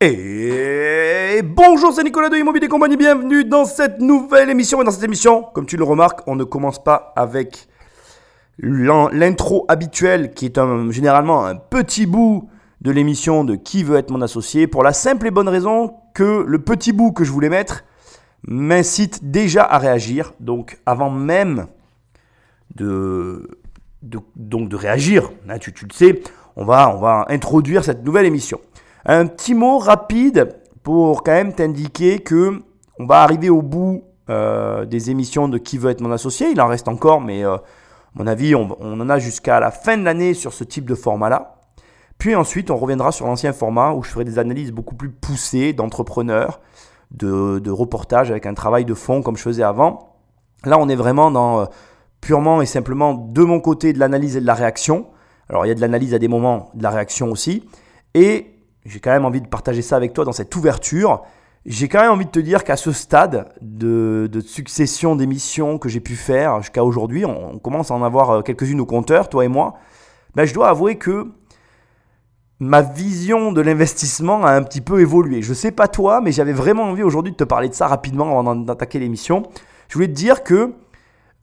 Et bonjour, c'est Nicolas de Immobilier Compagnie, bienvenue dans cette nouvelle émission. Et dans cette émission, comme tu le remarques, on ne commence pas avec l'intro habituelle qui est généralement un petit bout de l'émission de Qui veut être mon associé pour la simple et bonne raison que le petit bout que je voulais mettre m'incite déjà à réagir. Donc avant même de, réagir, hein, tu, le sais, on va introduire cette nouvelle émission. Un petit mot rapide pour quand même t'indiquer que on va arriver au bout euh, des émissions de Qui veut être mon associé. Il en reste encore, mais euh, à mon avis, on, en a jusqu'à la fin de l'année sur ce type de format-là. Puis ensuite, on reviendra sur l'ancien format où je ferai des analyses beaucoup plus poussées d'entrepreneurs, de, reportages avec un travail de fond comme je faisais avant. Là, on est vraiment dans euh, purement et simplement de mon côté de l'analyse et de la réaction. Alors, il y a de l'analyse à des moments, de la réaction aussi. Et j'ai quand même envie de partager ça avec toi dans cette ouverture. J'ai quand même envie de te dire qu'à ce stade de, succession d'émissions que j'ai pu faire jusqu'à aujourd'hui, on, commence à en avoir euh, quelques-unes au compteur, toi et moi, ben, je dois avouer que ma vision de l'investissement a un petit peu évolué. Je ne sais pas toi, mais j'avais vraiment envie aujourd'hui de te parler de ça rapidement avant d'attaquer l'émission. Je voulais te dire que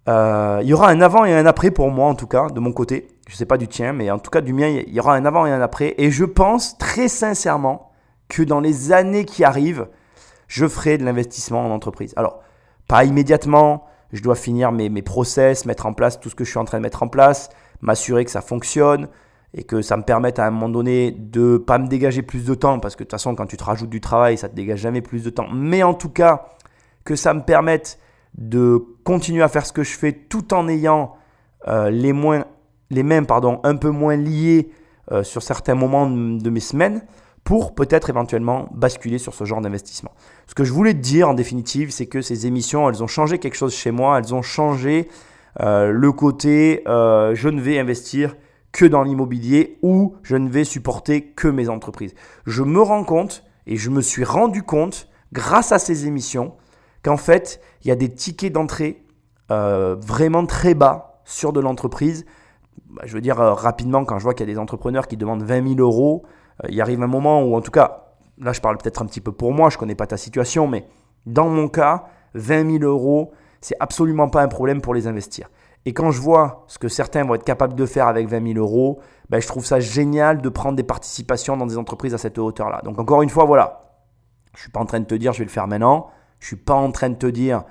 euh, il y aura un avant et un après pour moi en tout cas, de mon côté je ne sais pas du tien, mais en tout cas du mien, il y aura un avant et un après. Et je pense très sincèrement que dans les années qui arrivent, je ferai de l'investissement en entreprise. Alors, pas immédiatement, je dois finir mes, process, mettre en place tout ce que je suis en train de mettre en place, m'assurer que ça fonctionne et que ça me permette à un moment donné de pas me dégager plus de temps, parce que de toute façon, quand tu te rajoutes du travail, ça te dégage jamais plus de temps. Mais en tout cas, que ça me permette de continuer à faire ce que je fais tout en ayant euh, les moins les mêmes pardon, un peu moins liés euh, sur certains moments de mes semaines pour peut-être éventuellement basculer sur ce genre d'investissement. Ce que je voulais te dire en définitive, c'est que ces émissions, elles ont changé quelque chose chez moi, elles ont changé euh, le côté euh, je ne vais investir que dans l'immobilier ou je ne vais supporter que mes entreprises. Je me rends compte et je me suis rendu compte grâce à ces émissions qu'en fait, il y a des tickets d'entrée vraiment très bas sur de l'entreprise je veux dire, euh, rapidement, quand je vois qu'il y a des entrepreneurs qui demandent 20 000 euros, euh, il arrive un moment où, en tout cas, là je parle peut-être un petit peu pour moi, je ne connais pas ta situation, mais dans mon cas, 20 000 euros, c'est absolument pas un problème pour les investir. Et quand je vois ce que certains vont être capables de faire avec 20 000 euros, ben, je trouve ça génial de prendre des participations dans des entreprises à cette hauteur-là. Donc encore une fois, voilà, je ne suis pas en train de te dire je vais le faire maintenant, je ne suis pas en train de te dire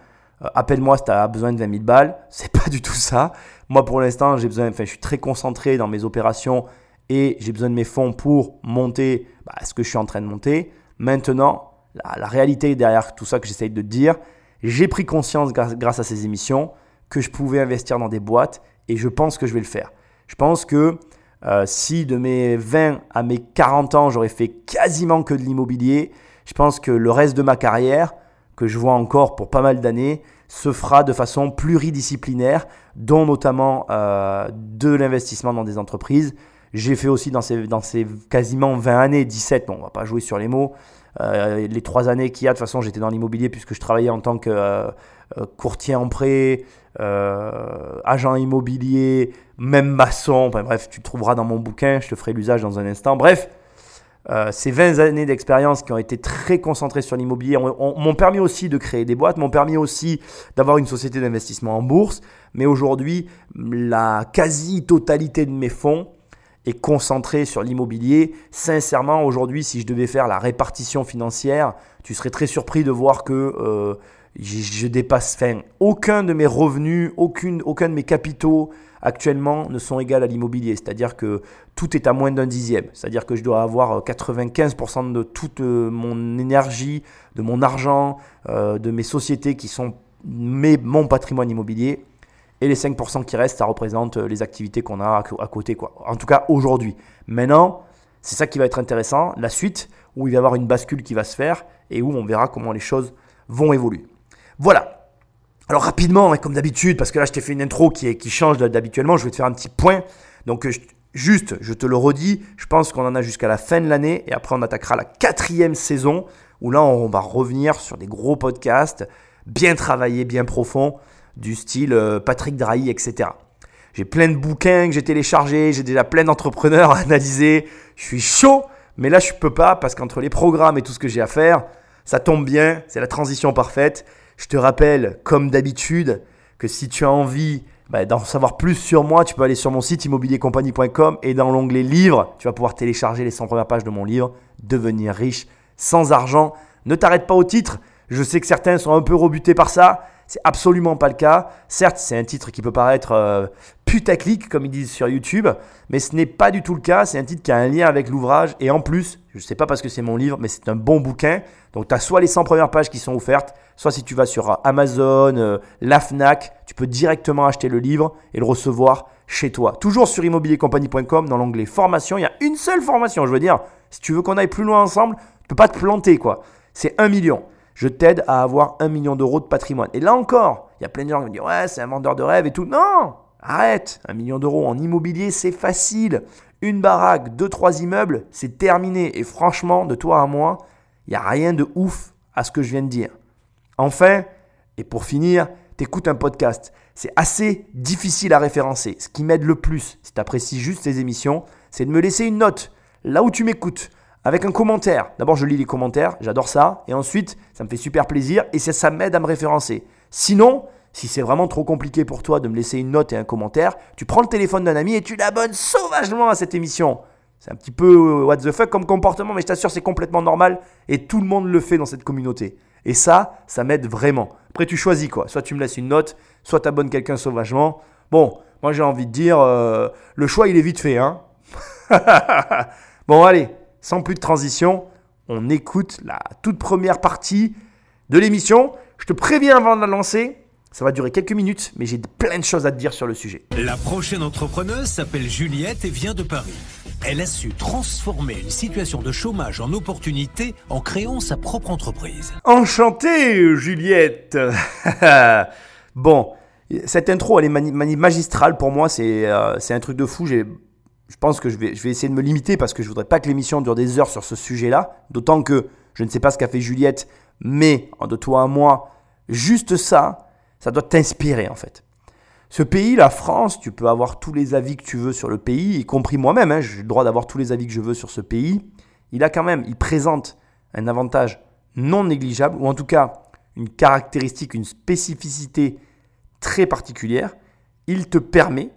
euh, appelle-moi si tu as besoin de 20 000 balles. C'est pas du tout ça. Moi, pour l'instant, j'ai besoin, enfin, je suis très concentré dans mes opérations et j'ai besoin de mes fonds pour monter bah, ce que je suis en train de monter. Maintenant, la, réalité derrière tout ça que j'essaye de te dire, j'ai pris conscience grâce, à ces émissions que je pouvais investir dans des boîtes et je pense que je vais le faire. Je pense que euh, si de mes 20 à mes 40 ans, j'aurais fait quasiment que de l'immobilier, je pense que le reste de ma carrière, que je vois encore pour pas mal d'années se fera de façon pluridisciplinaire, dont notamment euh, de l'investissement dans des entreprises. J'ai fait aussi dans ces, dans ces quasiment 20 années, 17, bon, on va pas jouer sur les mots, euh, les trois années qu'il y a, de toute façon, j'étais dans l'immobilier puisque je travaillais en tant que euh, courtier en prêt, agent immobilier, même maçon. bref, tu trouveras dans mon bouquin, je te ferai l'usage dans un instant. Bref, euh, ces 20 années d'expérience qui ont été très concentrées sur l'immobilier m'ont permis aussi de créer des boîtes, m'ont permis aussi d'avoir une société d'investissement en bourse. Mais aujourd'hui, la quasi-totalité de mes fonds est concentrée sur l'immobilier. Sincèrement, aujourd'hui, si je devais faire la répartition financière, tu serais très surpris de voir que euh, je, dépasse. Aucun de mes revenus, aucune, aucun de mes capitaux actuellement ne sont égales à l'immobilier. C'est-à-dire que tout est à moins d'un dixième. C'est-à-dire que je dois avoir 95% de toute euh, mon énergie, de mon argent, euh, de mes sociétés qui sont mes, mon patrimoine immobilier. Et les 5% qui restent, ça représente euh, les activités qu'on a à côté. Quoi. En tout cas, aujourd'hui. Maintenant, c'est ça qui va être intéressant. La suite, où il va y avoir une bascule qui va se faire et où on verra comment les choses vont évoluer. Voilà, alors rapidement, hein, comme d'habitude, parce que là je t'ai fait une intro qui, change d'habituellement, je vais te faire un petit point. Donc euh, juste, je te le redis, je pense qu'on en a jusqu'à la fin de l'année et après on attaquera la quatrième saison où là on va revenir sur des gros podcasts bien travaillés, bien profonds, du style euh, Patrick Drahi, etc. J'ai plein de bouquins que j'ai téléchargés, j'ai déjà plein d'entrepreneurs à analyser, je suis chaud, Mais là, je peux pas parce qu'entre les programmes et tout ce que j'ai à faire, ça tombe bien, c'est la transition parfaite. Je te rappelle, comme d'habitude, que si tu as envie bah, d'en savoir plus sur moi, tu peux aller sur mon site immobiliercompagnie.com et dans l'onglet livres, tu vas pouvoir télécharger les 100 premières pages de mon livre, Devenir riche sans argent. Ne t'arrête pas au titre. Je sais que certains sont un peu rebutés par ça. C'est absolument pas le cas. Certes, c'est un titre qui peut paraître euh, putaclic, comme ils disent sur YouTube, mais ce n'est pas du tout le cas. C'est un titre qui a un lien avec l'ouvrage. Et en plus, je ne sais pas parce que c'est mon livre, mais c'est un bon bouquin. Donc, tu as soit les 100 premières pages qui sont offertes, soit si tu vas sur Amazon, euh, la Fnac, tu peux directement acheter le livre et le recevoir chez toi. Toujours sur immobiliercompagnie.com, dans l'onglet formation. Il y a une seule formation, je veux dire. Si tu veux qu'on aille plus loin ensemble, tu peux pas te planter, quoi. C'est un million je t'aide à avoir un million d'euros de patrimoine. Et là encore, il y a plein de gens qui me disent Ouais, c'est un vendeur de rêve et tout. Non Arrête Un million d'euros en immobilier, c'est facile. Une baraque, deux, trois immeubles, c'est terminé. Et franchement, de toi à moi, il n'y a rien de ouf à ce que je viens de dire. Enfin, et pour finir, t'écoutes un podcast. C'est assez difficile à référencer. Ce qui m'aide le plus, si tu apprécies juste ces émissions, c'est de me laisser une note là où tu m'écoutes avec un commentaire. D'abord, je lis les commentaires, j'adore ça. Et ensuite, ça me fait super plaisir et ça, ça m'aide à me référencer. Sinon, si c'est vraiment trop compliqué pour toi de me laisser une note et un commentaire, tu prends le téléphone d'un ami et tu l'abonnes sauvagement à cette émission. C'est un petit peu euh, what the fuck comme comportement, mais je t'assure, c'est complètement normal et tout le monde le fait dans cette communauté. Et ça, ça m'aide vraiment. Après, tu choisis quoi. Soit tu me laisses une note, soit tu abonnes quelqu'un sauvagement. Bon, moi j'ai envie de dire, euh, le choix il est vite fait. Hein bon, allez, sans plus de transition, on écoute la toute première partie de l'émission. Je te préviens avant de la lancer, ça va durer quelques minutes, mais j'ai plein de choses à te dire sur le sujet. La prochaine entrepreneuse s'appelle Juliette et vient de Paris. Elle a su transformer une situation de chômage en opportunité en créant sa propre entreprise. Enchanté, Juliette Bon, cette intro, elle est magistrale pour moi, euh, c'est un truc de fou. Je pense que je vais, je vais essayer de me limiter parce que je voudrais pas que l'émission dure des heures sur ce sujet-là. D'autant que je ne sais pas ce qu'a fait Juliette, mais de toi à moi, juste ça, ça doit t'inspirer en fait. Ce pays, la France, tu peux avoir tous les avis que tu veux sur le pays, y compris moi-même, hein, j'ai le droit d'avoir tous les avis que je veux sur ce pays. Il a quand même, il présente un avantage non négligeable, ou en tout cas une caractéristique, une spécificité très particulière. Il te permet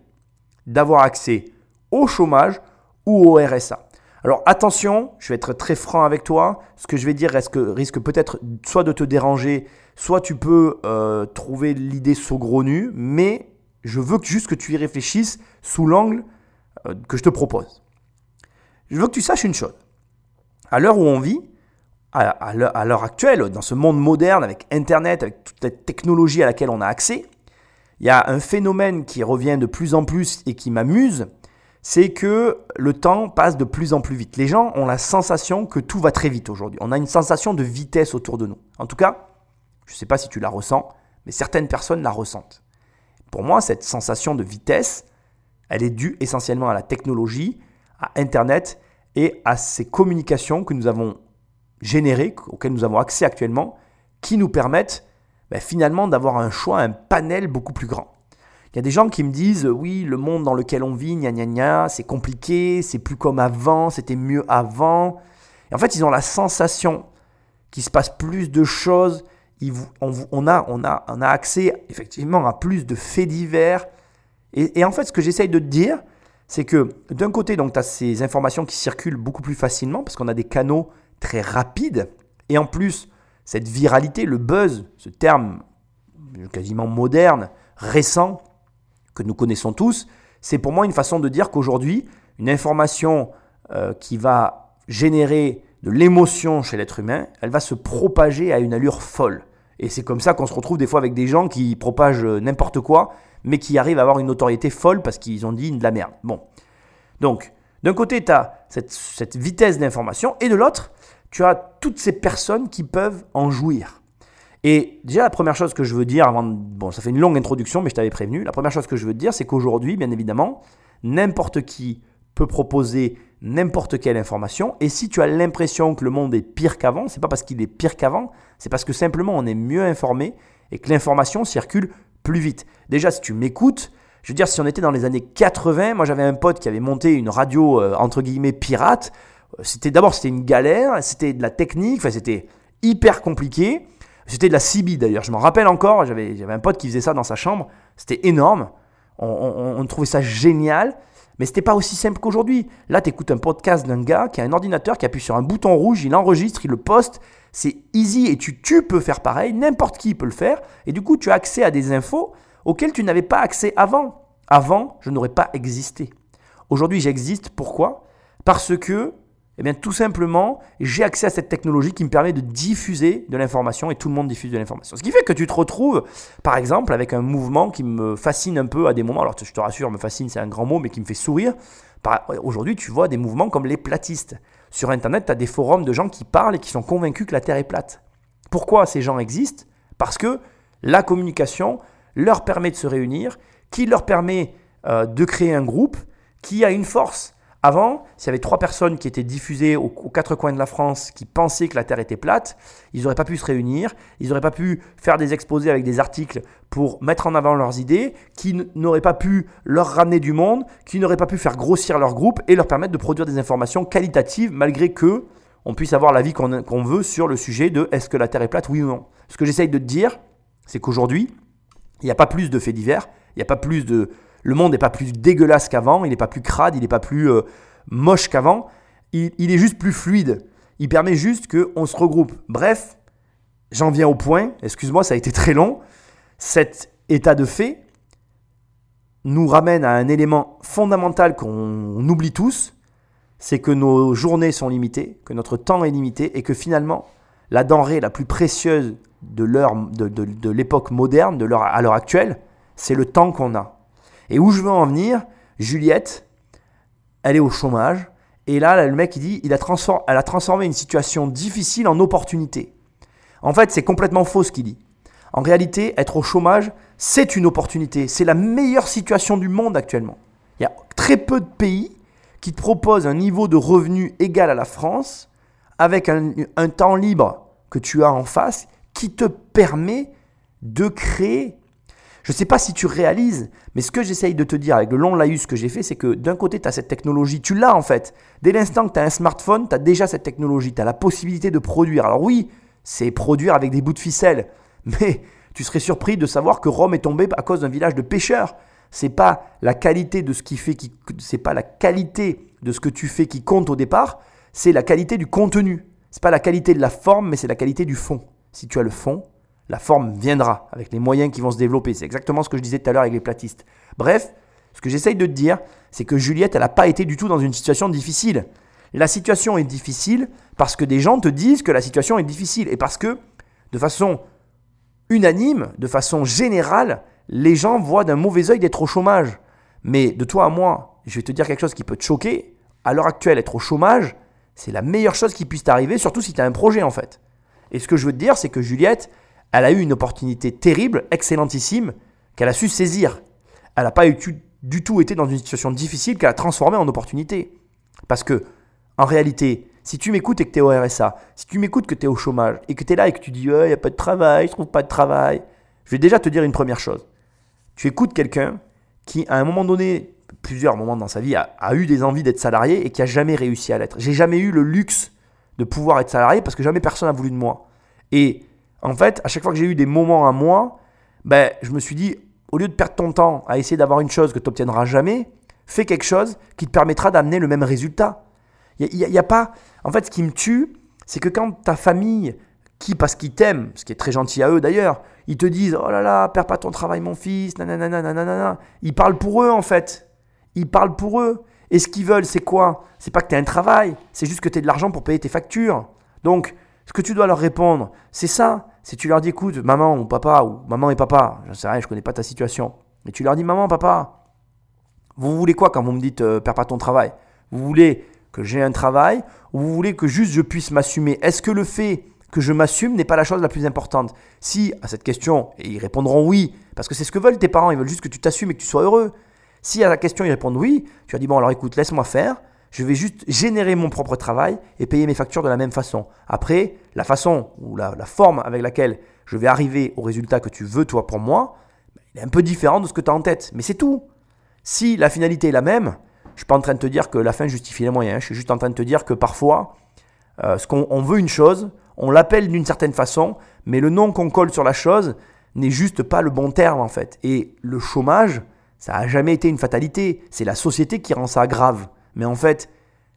d'avoir accès au chômage ou au RSA. Alors attention, je vais être très franc avec toi. Ce que je vais dire risque, risque peut-être soit de te déranger, soit tu peux euh, trouver l'idée saugrenue, mais je veux juste que tu y réfléchisses sous l'angle euh, que je te propose. Je veux que tu saches une chose. À l'heure où on vit, à l'heure actuelle, dans ce monde moderne, avec Internet, avec toute cette technologie à laquelle on a accès, il y a un phénomène qui revient de plus en plus et qui m'amuse, c'est que le temps passe de plus en plus vite. Les gens ont la sensation que tout va très vite aujourd'hui. On a une sensation de vitesse autour de nous. En tout cas, je ne sais pas si tu la ressens, mais certaines personnes la ressentent. Pour moi, cette sensation de vitesse, elle est due essentiellement à la technologie, à Internet et à ces communications que nous avons générées, auxquelles nous avons accès actuellement, qui nous permettent ben, finalement d'avoir un choix, un panel beaucoup plus grand. Il y a des gens qui me disent oui, le monde dans lequel on vit, gna gna gna, c'est compliqué, c'est plus comme avant, c'était mieux avant. En fait, ils ont la sensation qu'il se passe plus de choses. On, a, accès effectivement à plus de faits divers. Et, en fait, ce que j'essaye de te dire, c'est que d'un côté, donc, tu as ces informations qui circulent beaucoup plus facilement parce qu'on a des canaux très rapides. Et en plus, cette viralité, le buzz, ce terme quasiment moderne, récent, que nous connaissons tous, c'est pour moi une façon de dire qu'aujourd'hui, une information euh, qui va générer de l'émotion chez l'être humain, elle va se propager à une allure folle. Et c'est comme ça qu'on se retrouve des fois avec des gens qui propagent n'importe quoi, mais qui arrivent à avoir une notoriété folle parce qu'ils ont dit de la merde. Bon. Donc, d'un côté, tu as cette, vitesse d'information, et de l'autre, tu as toutes ces personnes qui peuvent en jouir. Et déjà, la première chose que je veux dire, avant, bon, ça fait une longue introduction, mais je t'avais prévenu, la première chose que je veux dire, c'est qu'aujourd'hui, bien évidemment, n'importe qui peut proposer n'importe quelle information. Et si tu as l'impression que le monde est pire qu'avant, c'est pas parce qu'il est pire qu'avant, c'est parce que simplement on est mieux informé et que l'information circule plus vite. Déjà, si tu m'écoutes, je veux dire, si on était dans les années 80, moi j'avais un pote qui avait monté une radio euh, entre guillemets pirate c'était d'abord c'était une galère, c'était de la technique, enfin c'était hyper compliqué. C'était de la CB d'ailleurs, je m'en rappelle encore, j'avais, j'avais un pote qui faisait ça dans sa chambre, c'était énorme, on, trouvait ça génial, mais c'était pas aussi simple qu'aujourd'hui. Là, tu écoutes un podcast d'un gars qui a un ordinateur, qui appuie sur un bouton rouge, il enregistre, il le poste, c'est easy et tu, tu peux faire pareil, n'importe qui peut le faire, et du coup tu as accès à des infos auxquelles tu n'avais pas accès avant. Avant, je n'aurais pas existé. Aujourd'hui, j'existe, pourquoi? Parce que eh bien, tout simplement, j'ai accès à cette technologie qui me permet de diffuser de l'information et tout le monde diffuse de l'information. Ce qui fait que tu te retrouves, par exemple, avec un mouvement qui me fascine un peu à des moments. Alors, je te rassure, me fascine, c'est un grand mot, mais qui me fait sourire. Aujourd'hui, tu vois des mouvements comme les platistes. Sur Internet, tu as des forums de gens qui parlent et qui sont convaincus que la Terre est plate. Pourquoi ces gens existent? Parce que la communication leur permet de se réunir, qui leur permet euh, de créer un groupe qui a une force. Avant, s'il y avait trois personnes qui étaient diffusées aux, quatre coins de la France qui pensaient que la Terre était plate, ils n'auraient pas pu se réunir, ils n'auraient pas pu faire des exposés avec des articles pour mettre en avant leurs idées, qui n'auraient pas pu leur ramener du monde, qui n'auraient pas pu faire grossir leur groupe et leur permettre de produire des informations qualitatives malgré que on puisse avoir l'avis qu'on veut sur le sujet de est-ce que la Terre est plate, oui ou non. Ce que j'essaye de te dire, c'est qu'aujourd'hui, il n'y a pas plus de faits divers, il n'y a pas plus de, le monde n'est pas plus dégueulasse qu'avant, il n'est pas plus crade, il n'est pas plus euh, moche qu'avant, il, est juste plus fluide. Il permet juste qu'on se regroupe. Bref, j'en viens au point, excuse-moi, ça a été très long. Cet état de fait nous ramène à un élément fondamental qu'on oublie tous, c'est que nos journées sont limitées, que notre temps est limité et que finalement, la denrée la plus précieuse de, de, de l'époque moderne, de l'heure, à l'heure actuelle, c'est le temps qu'on a. Et où je veux en venir, Juliette, elle est au chômage. Et là, le mec, il dit, il a transformé, elle a transformé une situation difficile en opportunité. En fait, c'est complètement faux ce qu'il dit. En réalité, être au chômage, c'est une opportunité. C'est la meilleure situation du monde actuellement. Il y a très peu de pays qui te proposent un niveau de revenu égal à la France, avec un, un temps libre que tu as en face, qui te permet de créer je ne sais pas si tu réalises, mais ce que j'essaye de te dire avec le long laïus que j'ai fait, c'est que d'un côté, tu as cette technologie, tu l'as en fait. Dès l'instant que tu as un smartphone, tu as déjà cette technologie, tu as la possibilité de produire. Alors oui, c'est produire avec des bouts de ficelle, mais tu serais surpris de savoir que Rome est tombée à cause d'un village de pêcheurs. C'est pas la qualité de ce qui fait qui c'est pas la qualité de ce que tu fais qui compte au départ, c'est la qualité du contenu. C'est pas la qualité de la forme, mais c'est la qualité du fond. Si tu as le fond, la forme viendra avec les moyens qui vont se développer. C'est exactement ce que je disais tout à l'heure avec les platistes. Bref, ce que j'essaye de te dire, c'est que Juliette, elle n'a pas été du tout dans une situation difficile. La situation est difficile parce que des gens te disent que la situation est difficile et parce que, de façon unanime, de façon générale, les gens voient d'un mauvais œil d'être au chômage. Mais de toi à moi, je vais te dire quelque chose qui peut te choquer. À l'heure actuelle, être au chômage, c'est la meilleure chose qui puisse t'arriver, surtout si tu as un projet en fait. Et ce que je veux te dire, c'est que Juliette, elle a eu une opportunité terrible, excellentissime, qu'elle a su saisir. Elle n'a pas du tout été dans une situation difficile qu'elle a transformée en opportunité. Parce que, en réalité, si tu m'écoutes et que tu es au RSA, si tu m'écoutes que tu es au chômage et que tu es là et que tu dis il n'y a pas de travail, je trouve pas de travail, je vais déjà te dire une première chose. Tu écoutes quelqu'un qui, à un moment donné, plusieurs moments dans sa vie, a, a eu des envies d'être salarié et qui a jamais réussi à l'être. J'ai jamais eu le luxe de pouvoir être salarié parce que jamais personne n'a voulu de moi. Et en fait, à chaque fois que j'ai eu des moments à moi, ben, je me suis dit, au lieu de perdre ton temps à essayer d'avoir une chose que tu n'obtiendras jamais, fais quelque chose qui te permettra d'amener le même résultat. Il n'y a, pas. En fait, ce qui me tue, c'est que quand ta famille, qui, parce qu'ils t'aiment, ce qui est très gentil à eux d'ailleurs, ils te disent Oh là là, perds pas ton travail, mon fils, nanana, nanana. Ils parlent pour eux en fait. Ils parlent pour eux. Et ce qu'ils veulent, c'est quoi? C'est pas que tu aies un travail, c'est juste que tu aies de l'argent pour payer tes factures. Donc, ce que tu dois leur répondre, c'est ça. Si tu leur dis, écoute, maman ou papa, ou maman et papa, je sais rien, je connais pas ta situation. Et tu leur dis, maman, papa, vous voulez quoi quand vous me dites, euh, perds pas ton travail? Vous voulez que j'ai un travail ou vous voulez que juste je puisse m'assumer? Est-ce que le fait que je m'assume n'est pas la chose la plus importante? Si à cette question, ils répondront oui, parce que c'est ce que veulent tes parents, ils veulent juste que tu t'assumes et que tu sois heureux. Si à la question ils répondent oui, tu as dit bon alors écoute, laisse-moi faire, je vais juste générer mon propre travail et payer mes factures de la même façon. Après, la façon ou la, forme avec laquelle je vais arriver au résultat que tu veux toi pour moi, il est un peu différent de ce que tu as en tête. Mais c'est tout. Si la finalité est la même, Je suis pas en train de te dire que la fin justifie les moyens. Je suis juste en train de te dire que parfois, euh, ce qu'on on veut une chose, on l'appelle d'une certaine façon, mais le nom qu'on colle sur la chose n'est juste pas le bon terme en fait. Et le chômage, ça n'a jamais été une fatalité. C'est la société qui rend ça grave. Mais en fait,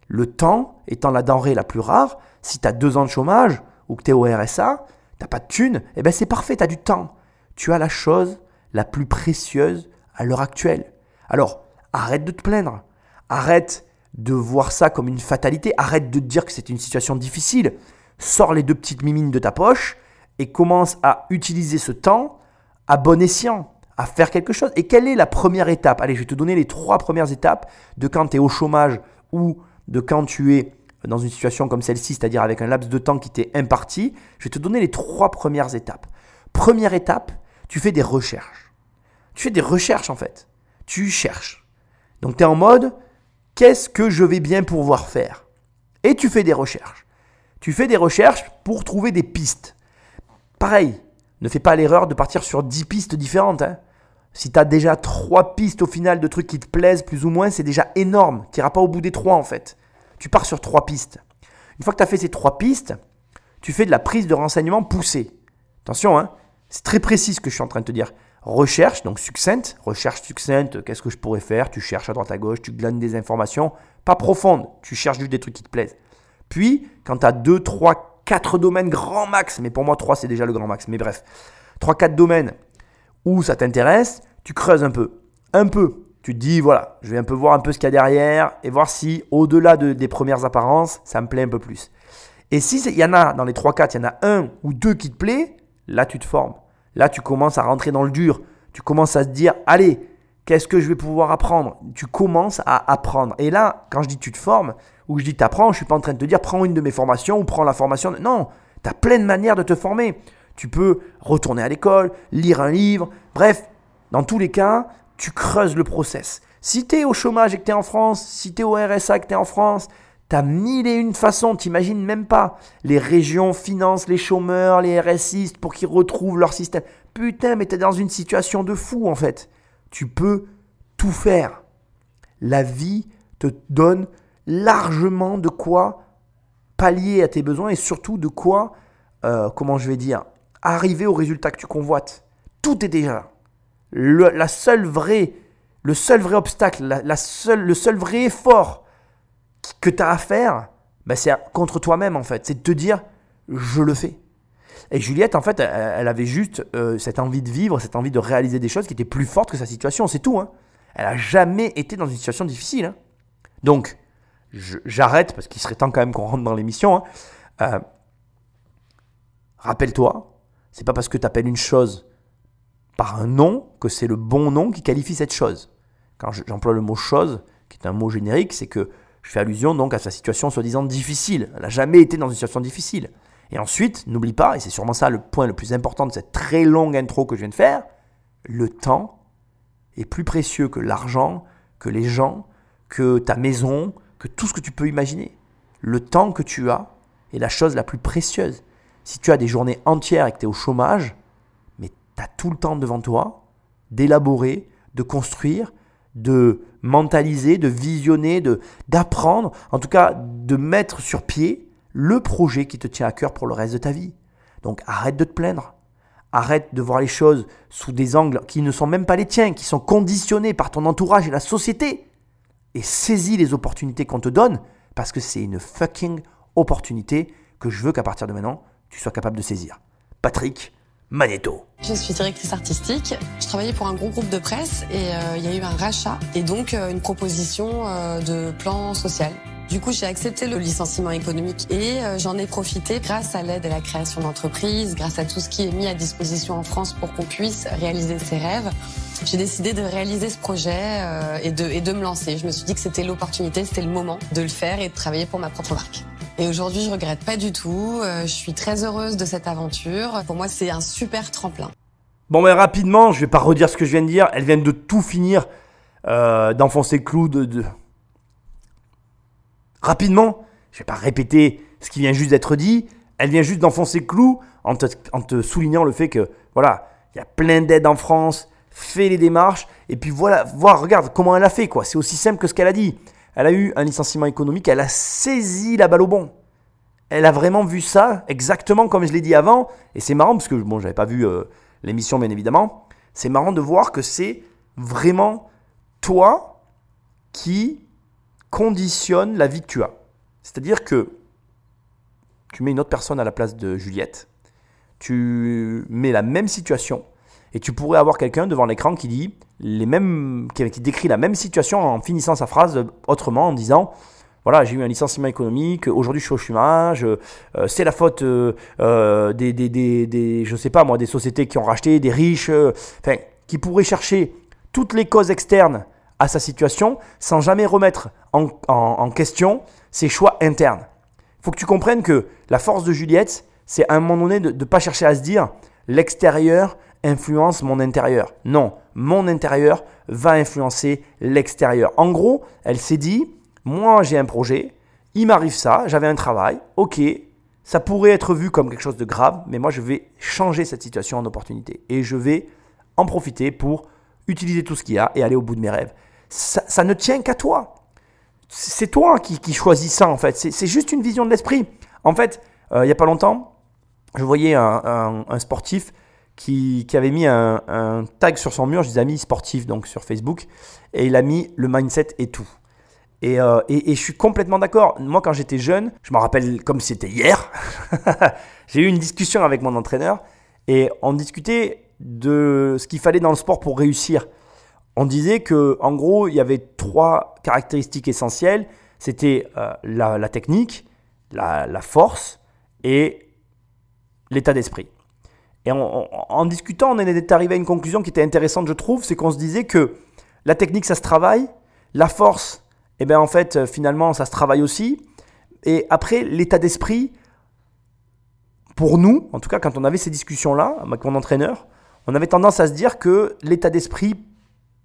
le temps étant la denrée la plus rare, si tu as deux ans de chômage ou que tu es au RSA, t'as pas de thune, eh ben c'est parfait, tu as du temps. Tu as la chose la plus précieuse à l'heure actuelle. Alors, arrête de te plaindre. Arrête de voir ça comme une fatalité. Arrête de te dire que c'est une situation difficile. Sors les deux petites mimines de ta poche et commence à utiliser ce temps à bon escient, à faire quelque chose. Et quelle est la première étape? Allez, je vais te donner les trois premières étapes de quand tu es au chômage ou de quand tu es dans une situation comme celle-ci, c'est-à-dire avec un laps de temps qui t'est imparti. Je vais te donner les trois premières étapes. Première étape, tu fais des recherches. Tu fais des recherches en fait. Tu cherches. Donc tu es en mode, qu'est-ce que je vais bien pouvoir faire? Et tu fais des recherches. Tu fais des recherches pour trouver des pistes. Pareil, ne fais pas l'erreur de partir sur 10 pistes différentes. Hein. Si tu as déjà 3 pistes au final de trucs qui te plaisent plus ou moins, c'est déjà énorme. Tu n'iras pas au bout des 3 en fait. Tu pars sur 3 pistes. Une fois que tu as fait ces 3 pistes, tu fais de la prise de renseignements poussée. Attention, hein, c'est très précis ce que je suis en train de te dire. Recherche, donc succincte, recherche succincte, qu'est-ce que je pourrais faire Tu cherches à droite à gauche, tu glanes des informations, pas profondes, tu cherches juste des trucs qui te plaisent. Puis, quand tu as 2, 3, 4 domaines grand max, mais pour moi 3 c'est déjà le grand max, mais bref, 3, 4 domaines où ça t'intéresse, tu creuses un peu. Un peu. Tu te dis, voilà, je vais un peu voir un peu ce qu'il y a derrière et voir si, au-delà des premières apparences, ça me plaît un peu plus. Et si il y en a, dans les 3-4, il y en a un ou deux qui te plaît, là tu te formes. Là, tu commences à rentrer dans le dur. Tu commences à te dire, allez, qu'est-ce que je vais pouvoir apprendre? Tu commences à apprendre. Et là, quand je dis tu te formes, ou je dis tu apprends, je ne suis pas en train de te dire prends une de mes formations ou prends la formation. Non, tu as plein de manières de te former. Tu peux retourner à l'école, lire un livre. Bref, dans tous les cas, tu creuses le process. Si tu es au chômage et que tu es en France, si tu es au RSA et que tu es en France, T'as mille et une façons, t'imagines même pas. Les régions financent les chômeurs, les RSistes pour qu'ils retrouvent leur système. Putain, mais t'es dans une situation de fou en fait. Tu peux tout faire. La vie te donne largement de quoi pallier à tes besoins et surtout de quoi, euh, comment je vais dire, arriver au résultat que tu convoites. Tout est déjà Le, la seule le seul vrai obstacle, la seule, le seul vrai effort que tu as à faire, bah, c'est contre toi-même en fait. C'est de te dire, je le fais. Et Juliette, en fait, elle, avait juste euh, cette envie de vivre, cette envie de réaliser des choses qui étaient plus fortes que sa situation, c'est tout. Hein. Elle a jamais été dans une situation difficile. Hein. Donc, j'arrête parce qu'il serait temps quand même qu'on rentre dans l'émission. Hein. Euh, rappelle-toi, c'est pas parce que tu appelles une chose par un nom que c'est le bon nom qui qualifie cette chose. Quand j'emploie le mot chose, qui est un mot générique, c'est que je fais allusion donc à sa situation soi-disant difficile. Elle n'a jamais été dans une situation difficile. Et ensuite, n'oublie pas, et c'est sûrement ça le point le plus important de cette très longue intro que je viens de faire, le temps est plus précieux que l'argent, que les gens, que ta maison, que tout ce que tu peux imaginer. Le temps que tu as est la chose la plus précieuse. Si tu as des journées entières et que tu es au chômage, mais tu as tout le temps devant toi d'élaborer, de construire, de mentaliser, de visionner, de d'apprendre, en tout cas de mettre sur pied le projet qui te tient à cœur pour le reste de ta vie. Donc arrête de te plaindre. Arrête de voir les choses sous des angles qui ne sont même pas les tiens, qui sont conditionnés par ton entourage et la société. Et saisis les opportunités qu'on te donne parce que c'est une fucking opportunité que je veux qu'à partir de maintenant, tu sois capable de saisir. Patrick, Magneto. Je suis directrice artistique. Je travaillais pour un gros groupe de presse et euh, il y a eu un rachat et donc euh, une proposition euh, de plan social. Du coup, j'ai accepté le licenciement économique et j'en ai profité grâce à l'aide à la création d'entreprises, grâce à tout ce qui est mis à disposition en France pour qu'on puisse réaliser ses rêves. J'ai décidé de réaliser ce projet et, de, et de me lancer. Je me suis dit que c'était l'opportunité, c'était le moment de le faire et de travailler pour ma propre marque. Et aujourd'hui, je regrette pas du tout. Euh, je suis très heureuse de cette aventure. Pour moi, c'est un super tremplin. Bon, mais rapidement, je vais pas redire ce que je viens de dire. Elle vient de tout finir euh, d'enfoncer le clou. De, Rapidement, je vais pas répéter ce qui vient juste d'être dit. Elle vient juste d'enfoncer le clou en te, en te soulignant le fait que, voilà, il y a plein d'aides en France. fais les démarches, et puis voilà, voir, regarde comment elle a fait, quoi. C'est aussi simple que ce qu'elle a dit. Elle a eu un licenciement économique, elle a saisi la balle au bon. Elle a vraiment vu ça exactement comme je l'ai dit avant, et c'est marrant parce que bon, j'avais pas vu euh, l'émission bien évidemment. C'est marrant de voir que c'est vraiment toi qui conditionne la vie que tu as. C'est-à-dire que tu mets une autre personne à la place de Juliette, tu mets la même situation, et tu pourrais avoir quelqu'un devant l'écran qui dit les mêmes, qui décrit la même situation en finissant sa phrase autrement en disant voilà, j'ai eu un licenciement économique, aujourd'hui je suis au chômage, euh, c'est la faute euh, euh, des, des, des, des, je sais pas moi, des sociétés qui ont racheté, des riches, enfin, qui pourraient chercher toutes les causes externes à sa situation sans jamais remettre en, en question ses choix internes. Il faut que tu comprennes que la force de Juliette, c'est à un moment donné de ne pas chercher à se dire l'extérieur influence mon intérieur. Non, mon intérieur va influencer l'extérieur. En gros, elle s'est dit, moi j'ai un projet, il m'arrive ça, j'avais un travail, ok, ça pourrait être vu comme quelque chose de grave, mais moi je vais changer cette situation en opportunité et je vais en profiter pour utiliser tout ce qu'il y a et aller au bout de mes rêves. Ça, ne tient qu'à toi. C'est toi qui, choisis ça en fait. C'est juste une vision de l'esprit. En fait, euh, il n'y a pas longtemps, je voyais un sportif qui, avait mis un, tag sur son mur, je disais amis sportifs donc sur Facebook, et il a mis le mindset et tout. Euh, et, et, je suis complètement d'accord. Moi, quand j'étais jeune, je me rappelle comme c'était hier, j'ai eu une discussion avec mon entraîneur et on discutait de ce qu'il fallait dans le sport pour réussir. On disait que, en gros, il y avait trois caractéristiques essentielles. C'était euh, la, technique, la force et l'état d'esprit. Et en, discutant, on est arrivé à une conclusion qui était intéressante, je trouve, c'est qu'on se disait que la technique, ça se travaille, la force, eh bien en fait, euh, finalement, ça se travaille aussi. Et après, l'état d'esprit, pour nous, en tout cas, quand on avait ces discussions-là avec mon entraîneur, on avait tendance à se dire que l'état d'esprit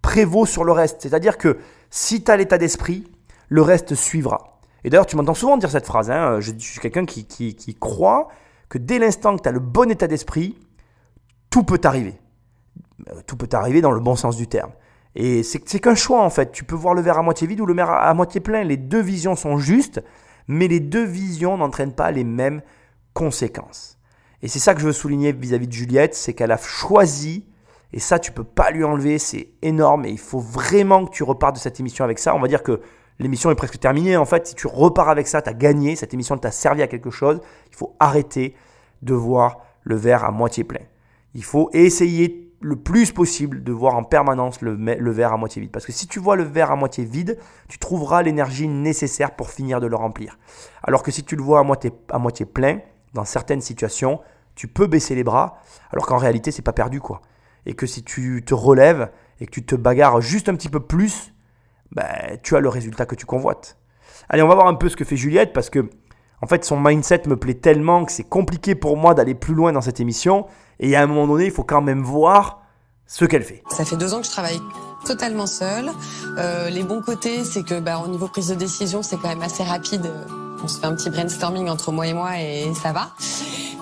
prévaut sur le reste. C'est-à-dire que si tu as l'état d'esprit, le reste suivra. Et d'ailleurs, tu m'entends souvent dire cette phrase. Hein, je, suis quelqu'un qui, qui croit que dès l'instant que tu as le bon état d'esprit, tout peut arriver. Euh, tout peut arriver dans le bon sens du terme. Et c'est qu'un choix en fait. Tu peux voir le verre à moitié vide ou le verre à moitié plein. Les deux visions sont justes, mais les deux visions n'entraînent pas les mêmes conséquences. Et c'est ça que je veux souligner vis-à-vis de Juliette, c'est qu'elle a choisi, et ça tu peux pas lui enlever, c'est énorme, et il faut vraiment que tu repartes de cette émission avec ça. On va dire que l'émission est presque terminée en fait. Si tu repars avec ça, tu as gagné, cette émission t'a servi à quelque chose. Il faut arrêter de voir le verre à moitié plein. Il faut essayer le plus possible de voir en permanence le, verre à moitié vide. Parce que si tu vois le verre à moitié vide, tu trouveras l'énergie nécessaire pour finir de le remplir. Alors que si tu le vois à moitié, plein, dans certaines situations, tu peux baisser les bras, alors qu'en réalité, c'est pas perdu quoi. Et que si tu te relèves et que tu te bagarres juste un petit peu plus, ben, tu as le résultat que tu convoites. Allez, on va voir un peu ce que fait Juliette parce que en fait, son mindset me plaît tellement que c'est compliqué pour moi d'aller plus loin dans cette émission. Et à un moment donné, il faut quand même voir ce qu'elle fait. Ça fait deux ans que je travaille totalement seule. Euh, les bons côtés, c'est que bah, au niveau prise de décision, c'est quand même assez rapide. On se fait un petit brainstorming entre moi et moi et ça va.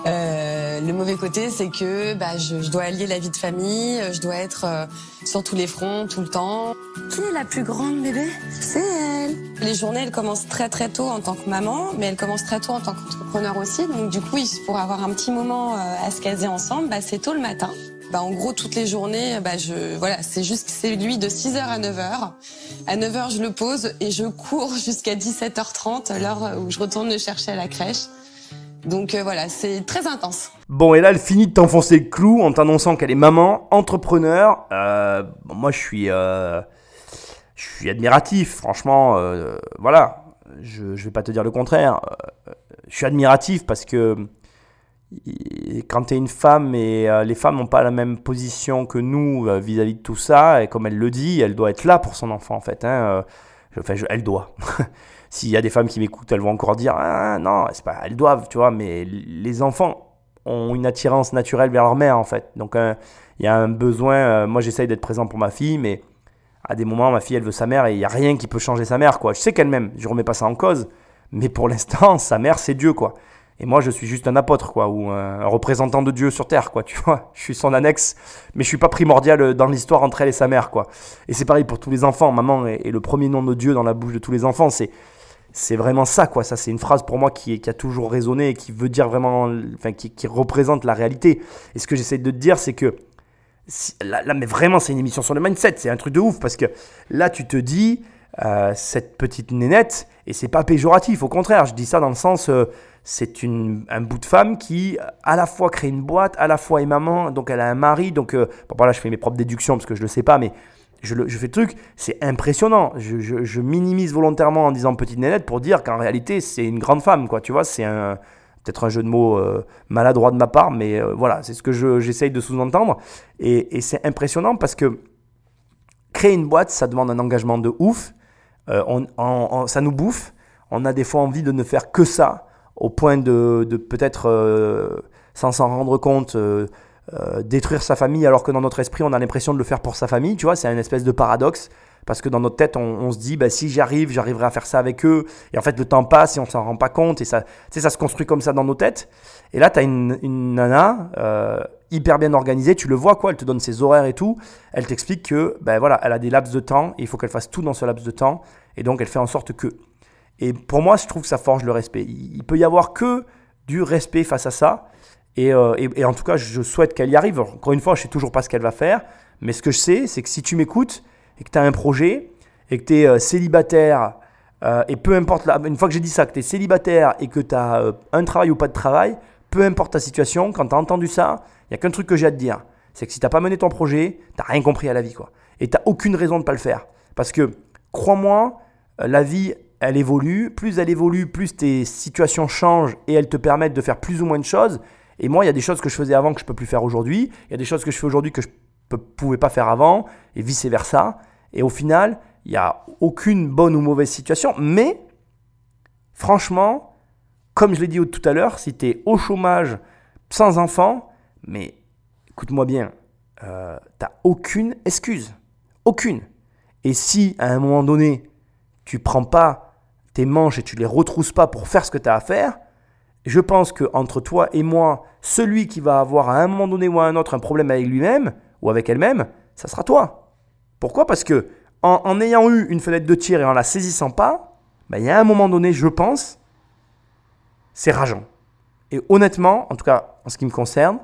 Euh, le mauvais côté, c'est que bah, je, je, dois allier la vie de famille, je dois être euh, sur tous les fronts tout le temps. Qui est la plus grande bébé? C'est elle. Les journées, elles commencent très très tôt en tant que maman, mais elles commencent très tôt en tant qu'entrepreneur aussi. Donc du coup, pour avoir un petit moment euh, à se caser ensemble, bah, c'est tôt le matin. Bah, en gros, toutes les journées, bah, voilà, c'est juste, c'est lui de 6h à 9h. À 9h, je le pose et je cours jusqu'à 17h30, l'heure où je retourne le chercher à la crèche. Donc euh, voilà, c'est très intense. Bon, et là, elle finit de t'enfoncer le clou en t'annonçant qu'elle est maman, entrepreneur. Euh, moi, je suis, euh, je suis admiratif, franchement. voilà, je ne vais pas te dire le contraire. je suis admiratif parce que quand tu es une femme et les femmes n'ont pas la même position que nous vis-à-vis de tout ça, et comme elle le dit, elle doit être là pour son enfant en fait. Hein, enfin, elle doit. S'il y a des femmes qui m'écoutent, elles vont encore dire ah, non, c'est pas, elles doivent, tu vois, mais les enfants ont une attirance naturelle vers leur mère en fait. Donc euh, il y a un besoin. Euh, moi, j'essaye d'être présent pour ma fille, mais à des moments, ma fille, elle veut sa mère et il n'y a rien qui peut changer sa mère, quoi. Je sais qu'elle m'aime, je remets pas ça en cause, mais pour l'instant, sa mère, c'est Dieu, quoi. Et moi, je suis juste un apôtre, quoi, ou un représentant de Dieu sur terre, quoi, tu vois. Je suis son annexe, mais je suis pas primordial dans l'histoire entre elle et sa mère, quoi. Et c'est pareil pour tous les enfants. Maman est, le premier nom de Dieu dans la bouche de tous les enfants. C'est, c'est vraiment ça, quoi. Ça, c'est une phrase pour moi qui, a toujours résonné et qui veut dire vraiment, enfin, qui, qui représente la réalité. Et ce que j'essaie de te dire, c'est que là, mais vraiment, c'est une émission sur le mindset. C'est un truc de ouf parce que là, tu te dis, euh, cette petite nénette, et c'est pas péjoratif, au contraire, je dis ça dans le sens, euh, c'est un bout de femme qui à la fois crée une boîte, à la fois est maman, donc elle a un mari, donc euh, bon, là je fais mes propres déductions parce que je le sais pas, mais je, je fais le truc, c'est impressionnant. Je, je, minimise volontairement en disant petite nénette pour dire qu'en réalité c'est une grande femme, quoi. Tu vois, c'est un peut-être un jeu de mots maladroit de ma part, mais voilà, c'est ce que j'essaye de sous-entendre. Et, et c'est impressionnant parce que créer une boîte, ça demande un engagement de ouf. Euh, on, ça nous bouffe. On a des fois envie de ne faire que ça, au point de, peut-être, euh, sans s'en rendre compte, euh, détruire sa famille, alors que dans notre esprit, on a l'impression de le faire pour sa famille. Tu vois, c'est une espèce de paradoxe. Parce que dans notre tête, on, se dit, bah, si j'y arrive, j'arriverai à faire ça avec eux. Et en fait, le temps passe et on s'en rend pas compte. Et ça, ça se construit comme ça dans nos têtes. Et là, tu as une, une nana hyper bien organisée. Tu le vois, quoi. Elle te donne ses horaires et tout. Elle t'explique que, ben voilà, elle a des laps de temps et il faut qu'elle fasse tout dans ce laps de temps. Et donc, elle fait en sorte que. Et pour moi, je trouve que ça forge le respect. Il peut y avoir que du respect face à ça. Euh, et, et, en tout cas, je souhaite qu'elle y arrive. Encore une fois, je sais toujours pas ce qu'elle va faire. Mais ce que je sais, c'est que si tu m'écoutes et que tu as un projet et que tu es euh, célibataire, euh, et peu importe, une fois que j'ai dit ça, que tu es célibataire et que tu as un travail ou pas de travail, peu importe ta situation, quand tu as entendu ça, il n'y a qu'un truc que j'ai à te dire. C'est que si tu n'as pas mené ton projet, tu n'as rien compris à la vie. quoi. Et tu n'as aucune raison de ne pas le faire. Parce que, crois-moi, euh, la vie, elle évolue. Plus elle évolue, plus tes situations changent et elles te permettent de faire plus ou moins de choses. Et moi, il y a des choses que je faisais avant que je ne peux plus faire aujourd'hui. Il y a des choses que je fais aujourd'hui que je ne pouvais pas faire avant, et vice-versa. Et au final, il n'y a aucune bonne ou mauvaise situation. Mais, franchement, comme je l'ai dit tout à l'heure, si tu es au chômage, sans enfant, mais écoute-moi bien, euh, tu n'as aucune excuse. Aucune. Et si à un moment donné, tu prends pas tes manches et tu les retrousses pas pour faire ce que tu as à faire, je pense que entre toi et moi, celui qui va avoir à un moment donné ou à un autre un problème avec lui-même ou avec elle-même, ça sera toi. Pourquoi? Parce que en, ayant eu une fenêtre de tir et en la saisissant pas, ben, il y a un moment donné, je pense, c'est rageant. Et honnêtement, en tout cas en ce qui me concerne,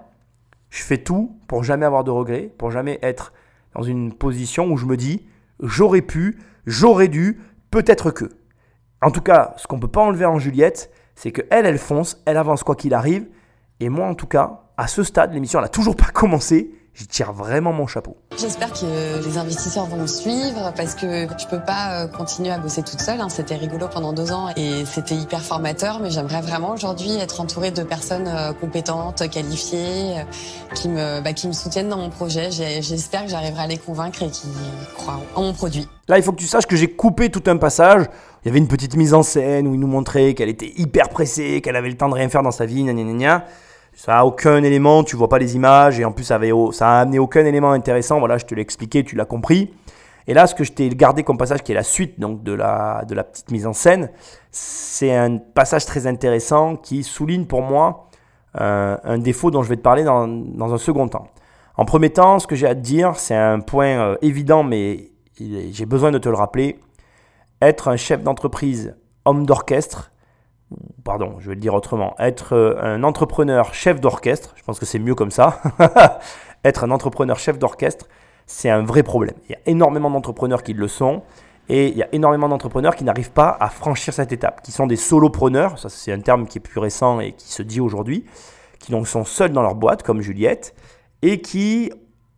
je fais tout pour jamais avoir de regrets, pour jamais être dans une position où je me dis j'aurais pu, j'aurais dû, peut-être que. En tout cas, ce qu'on ne peut pas enlever en Juliette, c'est qu'elle, elle fonce, elle avance quoi qu'il arrive. Et moi, en tout cas, à ce stade, l'émission n'a toujours pas commencé j'y tire vraiment mon chapeau. J'espère que les investisseurs vont me suivre parce que je peux pas euh, continuer à bosser toute seule. Hein. C'était rigolo pendant deux ans et c'était hyper formateur, mais j'aimerais vraiment aujourd'hui être entourée de personnes euh, compétentes, qualifiées, euh, qui me, bah, qui me soutiennent dans mon projet. J'espère que j'arriverai à les convaincre et qui croient en mon produit. Là, il faut que tu saches que j'ai coupé tout un passage. Il y avait une petite mise en scène où il nous montrait qu'elle était hyper pressée, qu'elle avait le temps de rien faire dans sa vie, gna gna gna. Ça a aucun élément, tu vois pas les images et en plus ça, avait, ça a amené aucun élément intéressant. Voilà, je te l'ai expliqué, tu l'as compris. Et là, ce que je t'ai gardé comme passage, qui est la suite donc de la, de la petite mise en scène, c'est un passage très intéressant qui souligne pour moi euh, un défaut dont je vais te parler dans, dans, un second temps. En premier temps, ce que j'ai à te dire, c'est un point euh, évident, mais j'ai besoin de te le rappeler. Être un chef d'entreprise, homme d'orchestre, pardon, je vais le dire autrement, être euh, un entrepreneur chef d'orchestre, je pense que c'est mieux comme ça, être un entrepreneur chef d'orchestre, c'est un vrai problème. Il y a énormément d'entrepreneurs qui le sont, et il y a énormément d'entrepreneurs qui n'arrivent pas à franchir cette étape, qui sont des solopreneurs, ça c'est un terme qui est plus récent et qui se dit aujourd'hui, qui donc sont seuls dans leur boîte, comme Juliette, et qui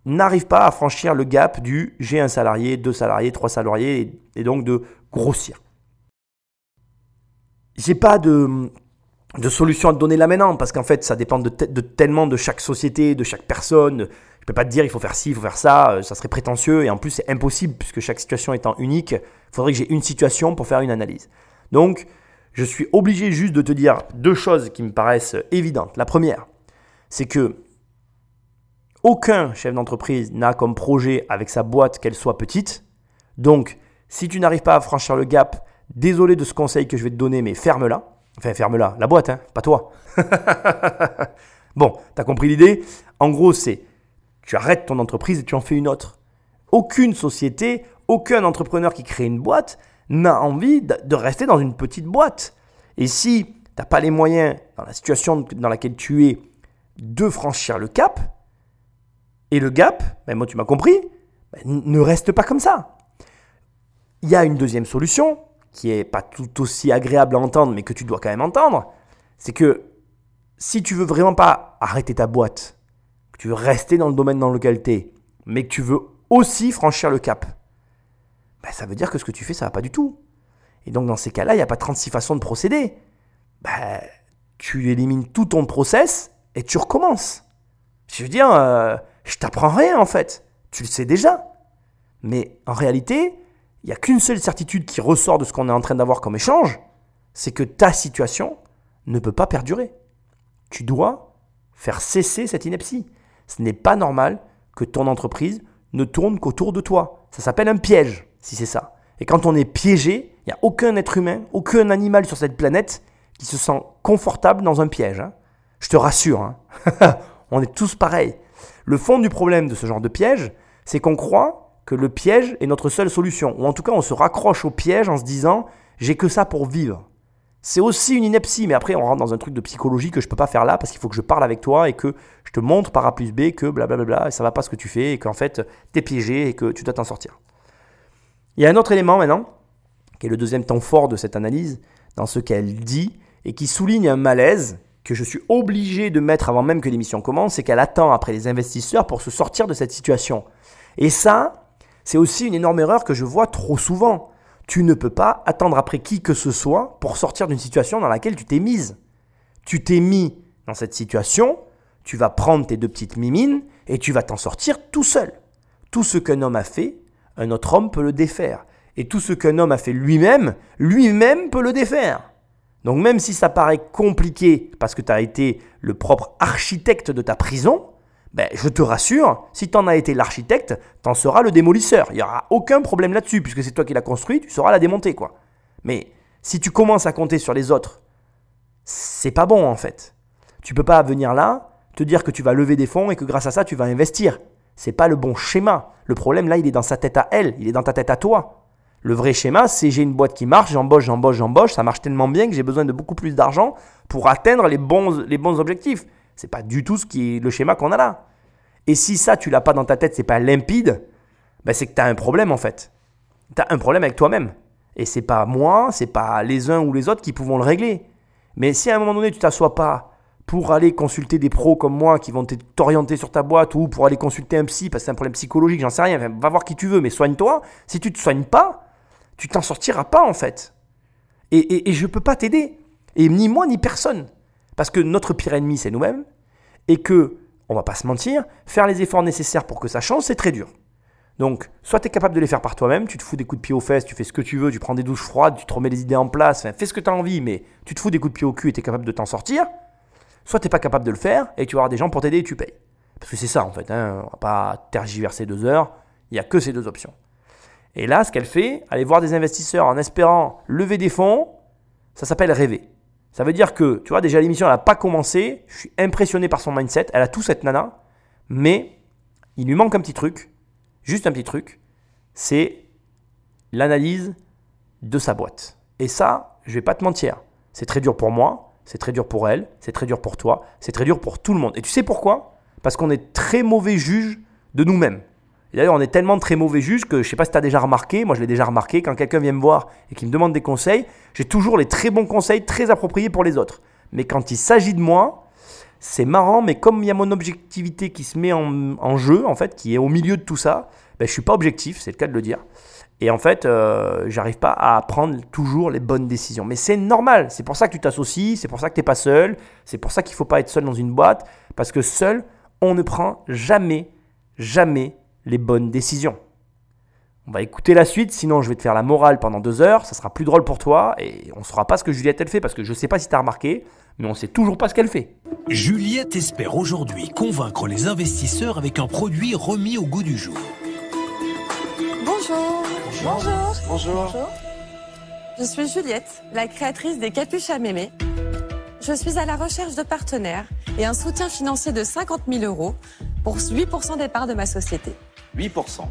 n'arrivent pas à franchir le gap du j'ai un salarié, deux salariés, trois salariés, et donc de grossir j'ai pas de, de solution à te donner là maintenant, parce qu'en fait, ça dépend de, tellement de chaque société, de chaque personne. Je peux pas te dire il faut faire ci, il faut faire ça, euh, ça serait prétentieux, et en plus c'est impossible, puisque chaque situation étant unique, il faudrait que j'ai une situation pour faire une analyse. Donc, je suis obligé juste de te dire deux choses qui me paraissent évidentes. La première, c'est que aucun chef d'entreprise n'a comme projet avec sa boîte qu'elle soit petite. Donc, si tu n'arrives pas à franchir le gap Désolé de ce conseil que je vais te donner, mais ferme-la. Enfin, ferme-la, la boîte, hein, pas toi. bon, t'as compris l'idée? En gros, c'est tu arrêtes ton entreprise et tu en fais une autre. Aucune société, aucun entrepreneur qui crée une boîte n'a envie de rester dans une petite boîte. Et si tu n'as pas les moyens, dans la situation dans laquelle tu es, de franchir le cap, et le gap, ben moi tu m'as compris, ben ne reste pas comme ça. Il y a une deuxième solution, qui est pas tout aussi agréable à entendre, mais que tu dois quand même entendre, c'est que si tu veux vraiment pas arrêter ta boîte, que tu veux rester dans le domaine dans lequel tu es, mais que tu veux aussi franchir le cap, ben ça veut dire que ce que tu fais, ça va pas du tout. Et donc dans ces cas-là, il n'y a pas 36 façons de procéder. Ben, tu élimines tout ton process et tu recommences. Je veux dire, euh, je t'apprends rien en fait. Tu le sais déjà. Mais en réalité, il n'y a qu'une seule certitude qui ressort de ce qu'on est en train d'avoir comme échange, c'est que ta situation ne peut pas perdurer. Tu dois faire cesser cette ineptie. Ce n'est pas normal que ton entreprise ne tourne qu'autour de toi. Ça s'appelle un piège, si c'est ça. Et quand on est piégé, il n'y a aucun être humain, aucun animal sur cette planète qui se sent confortable dans un piège. Hein. Je te rassure, hein. on est tous pareils. Le fond du problème de ce genre de piège, c'est qu'on croit que le piège est notre seule solution. Ou en tout cas, on se raccroche au piège en se disant j'ai que ça pour vivre. C'est aussi une ineptie, mais après on rentre dans un truc de psychologie que je ne peux pas faire là parce qu'il faut que je parle avec toi et que je te montre par A plus B que blablabla et ça va pas ce que tu fais et qu'en fait tu es piégé et que tu dois t'en sortir. Il y a un autre élément maintenant, qui est le deuxième temps fort de cette analyse, dans ce qu'elle dit et qui souligne un malaise que je suis obligé de mettre avant même que l'émission commence, c'est qu'elle attend après les investisseurs pour se sortir de cette situation. Et ça, c'est aussi une énorme erreur que je vois trop souvent. Tu ne peux pas attendre après qui que ce soit pour sortir d'une situation dans laquelle tu t'es mise. Tu t'es mis dans cette situation, tu vas prendre tes deux petites mimines et tu vas t'en sortir tout seul. Tout ce qu'un homme a fait, un autre homme peut le défaire. Et tout ce qu'un homme a fait lui-même, lui-même peut le défaire. Donc même si ça paraît compliqué parce que tu as été le propre architecte de ta prison, ben, je te rassure, si tu en as été l'architecte, tu en seras le démolisseur. Il n'y aura aucun problème là-dessus, puisque c'est toi qui l'as construit, tu sauras la démonter. quoi. Mais si tu commences à compter sur les autres, c'est pas bon en fait. Tu peux pas venir là, te dire que tu vas lever des fonds et que grâce à ça tu vas investir. C'est pas le bon schéma. Le problème là, il est dans sa tête à elle, il est dans ta tête à toi. Le vrai schéma, c'est j'ai une boîte qui marche, j'embauche, j'embauche, j'embauche, ça marche tellement bien que j'ai besoin de beaucoup plus d'argent pour atteindre les bons, les bons objectifs. C'est pas du tout ce qui le schéma qu'on a là. Et si ça, tu l'as pas dans ta tête, c'est pas limpide, ben c'est que tu as un problème en fait. Tu as un problème avec toi-même. Et c'est pas moi, c'est pas les uns ou les autres qui pouvons le régler. Mais si à un moment donné, tu t'assois pas pour aller consulter des pros comme moi qui vont t'orienter sur ta boîte ou pour aller consulter un psy parce que c'est un problème psychologique, j'en sais rien, va voir qui tu veux, mais soigne-toi. Si tu te soignes pas, tu t'en sortiras pas en fait. Et, et, je peux pas t'aider. Et ni moi ni personne. Parce que notre pire ennemi, c'est nous-mêmes. Et que, on va pas se mentir, faire les efforts nécessaires pour que ça change, c'est très dur. Donc, soit tu es capable de les faire par toi-même, tu te fous des coups de pied aux fesses, tu fais ce que tu veux, tu prends des douches froides, tu te remets les idées en place, fais ce que tu as envie, mais tu te fous des coups de pied au cul et tu es capable de t'en sortir. Soit tu n'es pas capable de le faire et tu vas avoir des gens pour t'aider et tu payes. Parce que c'est ça en fait, hein, on va pas tergiverser deux heures, il n'y a que ces deux options. Et là, ce qu'elle fait, aller voir des investisseurs en espérant lever des fonds, ça s'appelle rêver. Ça veut dire que, tu vois, déjà l'émission, elle n'a pas commencé. Je suis impressionné par son mindset. Elle a tout cette nana. Mais il lui manque un petit truc. Juste un petit truc. C'est l'analyse de sa boîte. Et ça, je vais pas te mentir. C'est très dur pour moi. C'est très dur pour elle. C'est très dur pour toi. C'est très dur pour tout le monde. Et tu sais pourquoi? Parce qu'on est très mauvais juge de nous-mêmes. D'ailleurs, on est tellement très mauvais juge que je ne sais pas si tu as déjà remarqué, moi je l'ai déjà remarqué, quand quelqu'un vient me voir et qui me demande des conseils, j'ai toujours les très bons conseils, très appropriés pour les autres. Mais quand il s'agit de moi, c'est marrant, mais comme il y a mon objectivité qui se met en, jeu, en fait, qui est au milieu de tout ça, ben, je ne suis pas objectif, c'est le cas de le dire. Et en fait, euh, j'arrive pas à prendre toujours les bonnes décisions. Mais c'est normal, c'est pour ça que tu t'associes, c'est pour ça que tu n'es pas seul, c'est pour ça qu'il ne faut pas être seul dans une boîte, parce que seul, on ne prend jamais, jamais les bonnes décisions. On va écouter la suite, sinon je vais te faire la morale pendant deux heures, ça sera plus drôle pour toi et on ne saura pas ce que Juliette elle fait parce que je ne sais pas si tu as remarqué, mais on ne sait toujours pas ce qu'elle fait. Juliette espère aujourd'hui convaincre les investisseurs avec un produit remis au goût du jour. Bonjour. Bonjour. Bonjour. Je suis Juliette, la créatrice des capuches à mémé. Je suis à la recherche de partenaires et un soutien financier de 50 000 euros pour 8% des parts de ma société. 8%.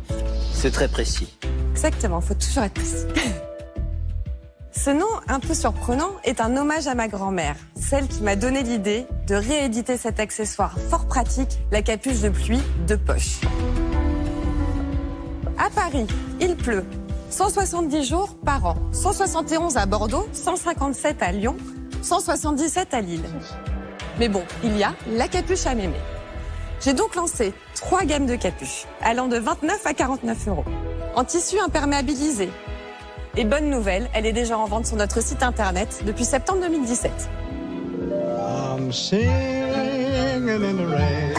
C'est très précis. Exactement, faut toujours être précis. Ce nom un peu surprenant est un hommage à ma grand-mère, celle qui m'a donné l'idée de rééditer cet accessoire fort pratique, la capuche de pluie de poche. À Paris, il pleut. 170 jours par an. 171 à Bordeaux, 157 à Lyon, 177 à Lille. Mais bon, il y a la capuche à mémé. J'ai donc lancé trois gammes de capuches, allant de 29 à 49 euros. En tissu imperméabilisé, et bonne nouvelle, elle est déjà en vente sur notre site internet depuis septembre 2017. I'm singing in the rain,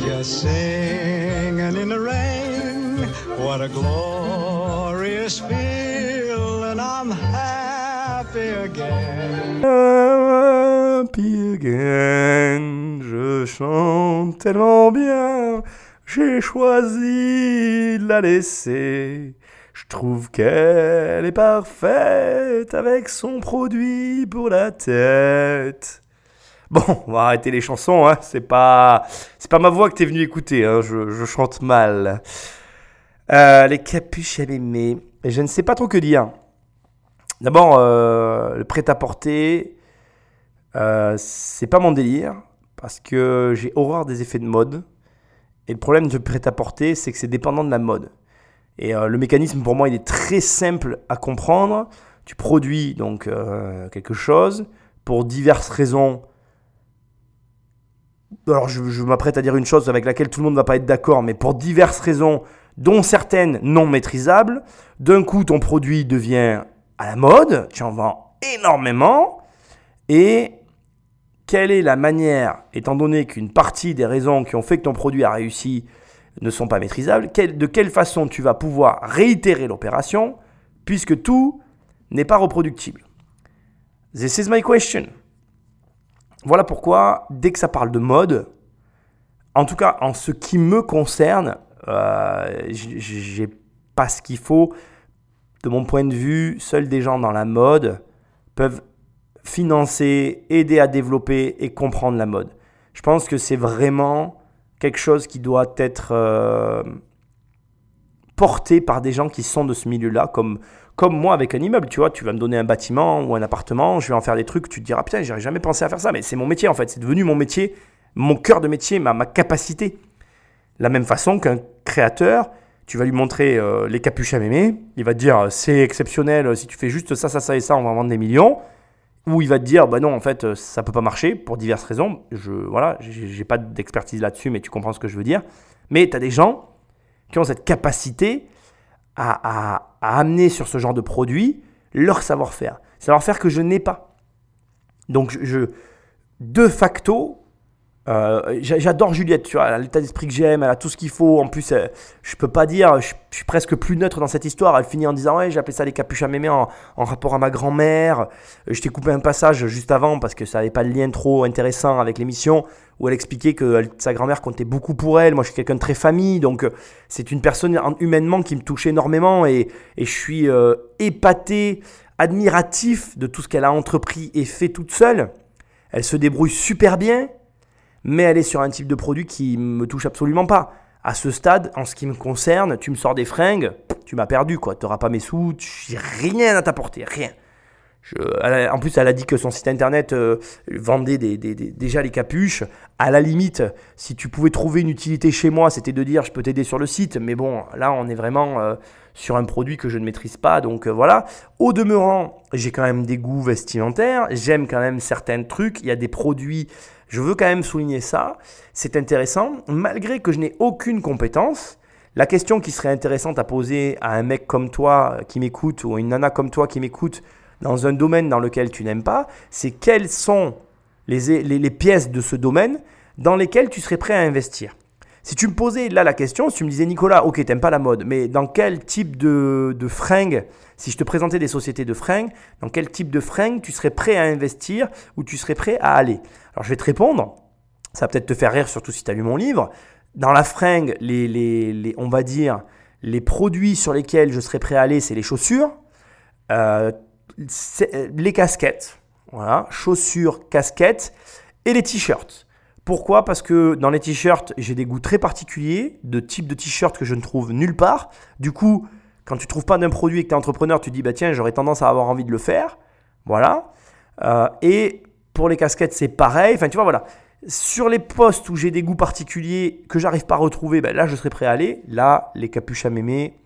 just singing in the rain. What a glorious feeling, I'm happy again. Happy again, je chante tellement bien, j'ai choisi de la laisser. Je trouve qu'elle est parfaite avec son produit pour la tête. Bon, on va arrêter les chansons, hein. c'est pas, c'est pas ma voix que t'es venu écouter, hein. je, chante mal. Euh, les capuches à et je ne sais pas trop que dire. D'abord, euh, le prêt-à-porter, euh, c'est pas mon délire, parce que j'ai horreur des effets de mode. Et le problème de prêt-à-porter, c'est que c'est dépendant de la mode. Et euh, le mécanisme, pour moi, il est très simple à comprendre. Tu produis donc euh, quelque chose pour diverses raisons. Alors, je, m'apprête à dire une chose avec laquelle tout le monde ne va pas être d'accord, mais pour diverses raisons, dont certaines non maîtrisables, d'un coup, ton produit devient à la mode, tu en vends énormément, et quelle est la manière, étant donné qu'une partie des raisons qui ont fait que ton produit a réussi ne sont pas maîtrisables, de quelle façon tu vas pouvoir réitérer l'opération puisque tout n'est pas reproductible This is my question. Voilà pourquoi, dès que ça parle de mode, en tout cas en ce qui me concerne, euh, j'ai pas ce qu'il faut. De mon point de vue, seuls des gens dans la mode peuvent financer, aider à développer et comprendre la mode. Je pense que c'est vraiment quelque chose qui doit être euh, porté par des gens qui sont de ce milieu-là, comme, comme moi avec un immeuble. Tu vois, tu vas me donner un bâtiment ou un appartement, je vais en faire des trucs, tu te diras, putain, j'aurais jamais pensé à faire ça, mais c'est mon métier en fait, c'est devenu mon métier, mon cœur de métier, ma, ma capacité. La même façon qu'un créateur, tu vas lui montrer euh, les capuches à mémé, il va te dire, c'est exceptionnel, si tu fais juste ça, ça, ça et ça, on va vendre des millions. Ou il va te dire, bah non, en fait, euh, ça peut pas marcher pour diverses raisons. Je, voilà, j'ai pas d'expertise là-dessus, mais tu comprends ce que je veux dire. Mais tu as des gens qui ont cette capacité à, à, amener sur ce genre de produit leur savoir-faire. Savoir-faire que je n'ai pas. Donc, je, de facto, euh, j'adore Juliette, tu vois, elle a l'état d'esprit que j'aime, elle a tout ce qu'il faut. En plus, euh, je peux pas dire, je, suis presque plus neutre dans cette histoire. Elle finit en disant Ouais, appelé ça les capuches à mémé en, en rapport à ma grand-mère. Euh, je t'ai coupé un passage juste avant parce que ça n'avait pas de lien trop intéressant avec l'émission où elle expliquait que sa grand-mère comptait beaucoup pour elle. Moi, je suis quelqu'un de très famille, donc c'est une personne humainement qui me touche énormément et, et je suis épaté, admiratif de tout ce qu'elle a entrepris et fait toute seule. Elle se débrouille super bien mais elle est sur un type de produit qui me touche absolument pas. À ce stade, en ce qui me concerne, tu me sors des fringues, tu m'as perdu quoi. Tu n'auras pas mes sous, j'ai rien à t'apporter, rien. en plus, elle a dit que son site internet euh, vendait déjà les capuches. À la limite, si tu pouvais trouver une utilité chez moi, c'était de dire je peux t'aider sur le site. Mais bon, là, on est vraiment euh, sur un produit que je ne maîtrise pas. Donc euh, voilà. Au demeurant, j'ai quand même des goûts vestimentaires. J'aime quand même certains trucs. Il y a des produits je veux quand même souligner ça. C'est intéressant. Malgré que je n'ai aucune compétence, la question qui serait intéressante à poser à un mec comme toi qui m'écoute ou une nana comme toi qui m'écoute dans un domaine dans lequel tu n'aimes pas, c'est quelles sont les, les, pièces de ce domaine dans lesquelles tu serais prêt à investir. Si tu me posais là la question, si tu me disais Nicolas, ok, t'aimes pas la mode, mais dans quel type de, de fringues si je te présentais des sociétés de fringues, dans quel type de fringues tu serais prêt à investir ou tu serais prêt à aller? Alors je vais te répondre, ça va peut-être te faire rire, surtout si tu as lu mon livre. Dans la fringue, les, les, on va dire, les produits sur lesquels je serais prêt à aller, c'est les chaussures. Euh, les casquettes, voilà, chaussures, casquettes et les t-shirts. Pourquoi? Parce que dans les t-shirts, j'ai des goûts très particuliers, de type de t-shirt que je ne trouve nulle part. Du coup, quand tu trouves pas d'un produit et que tu es entrepreneur, tu te dis bah tiens, j'aurais tendance à avoir envie de le faire. Voilà. Euh, et pour les casquettes, c'est pareil. Enfin, tu vois, voilà. Sur les postes où j'ai des goûts particuliers que j'arrive pas à retrouver, ben là, je serais prêt à aller. Là, les capuches à mémé,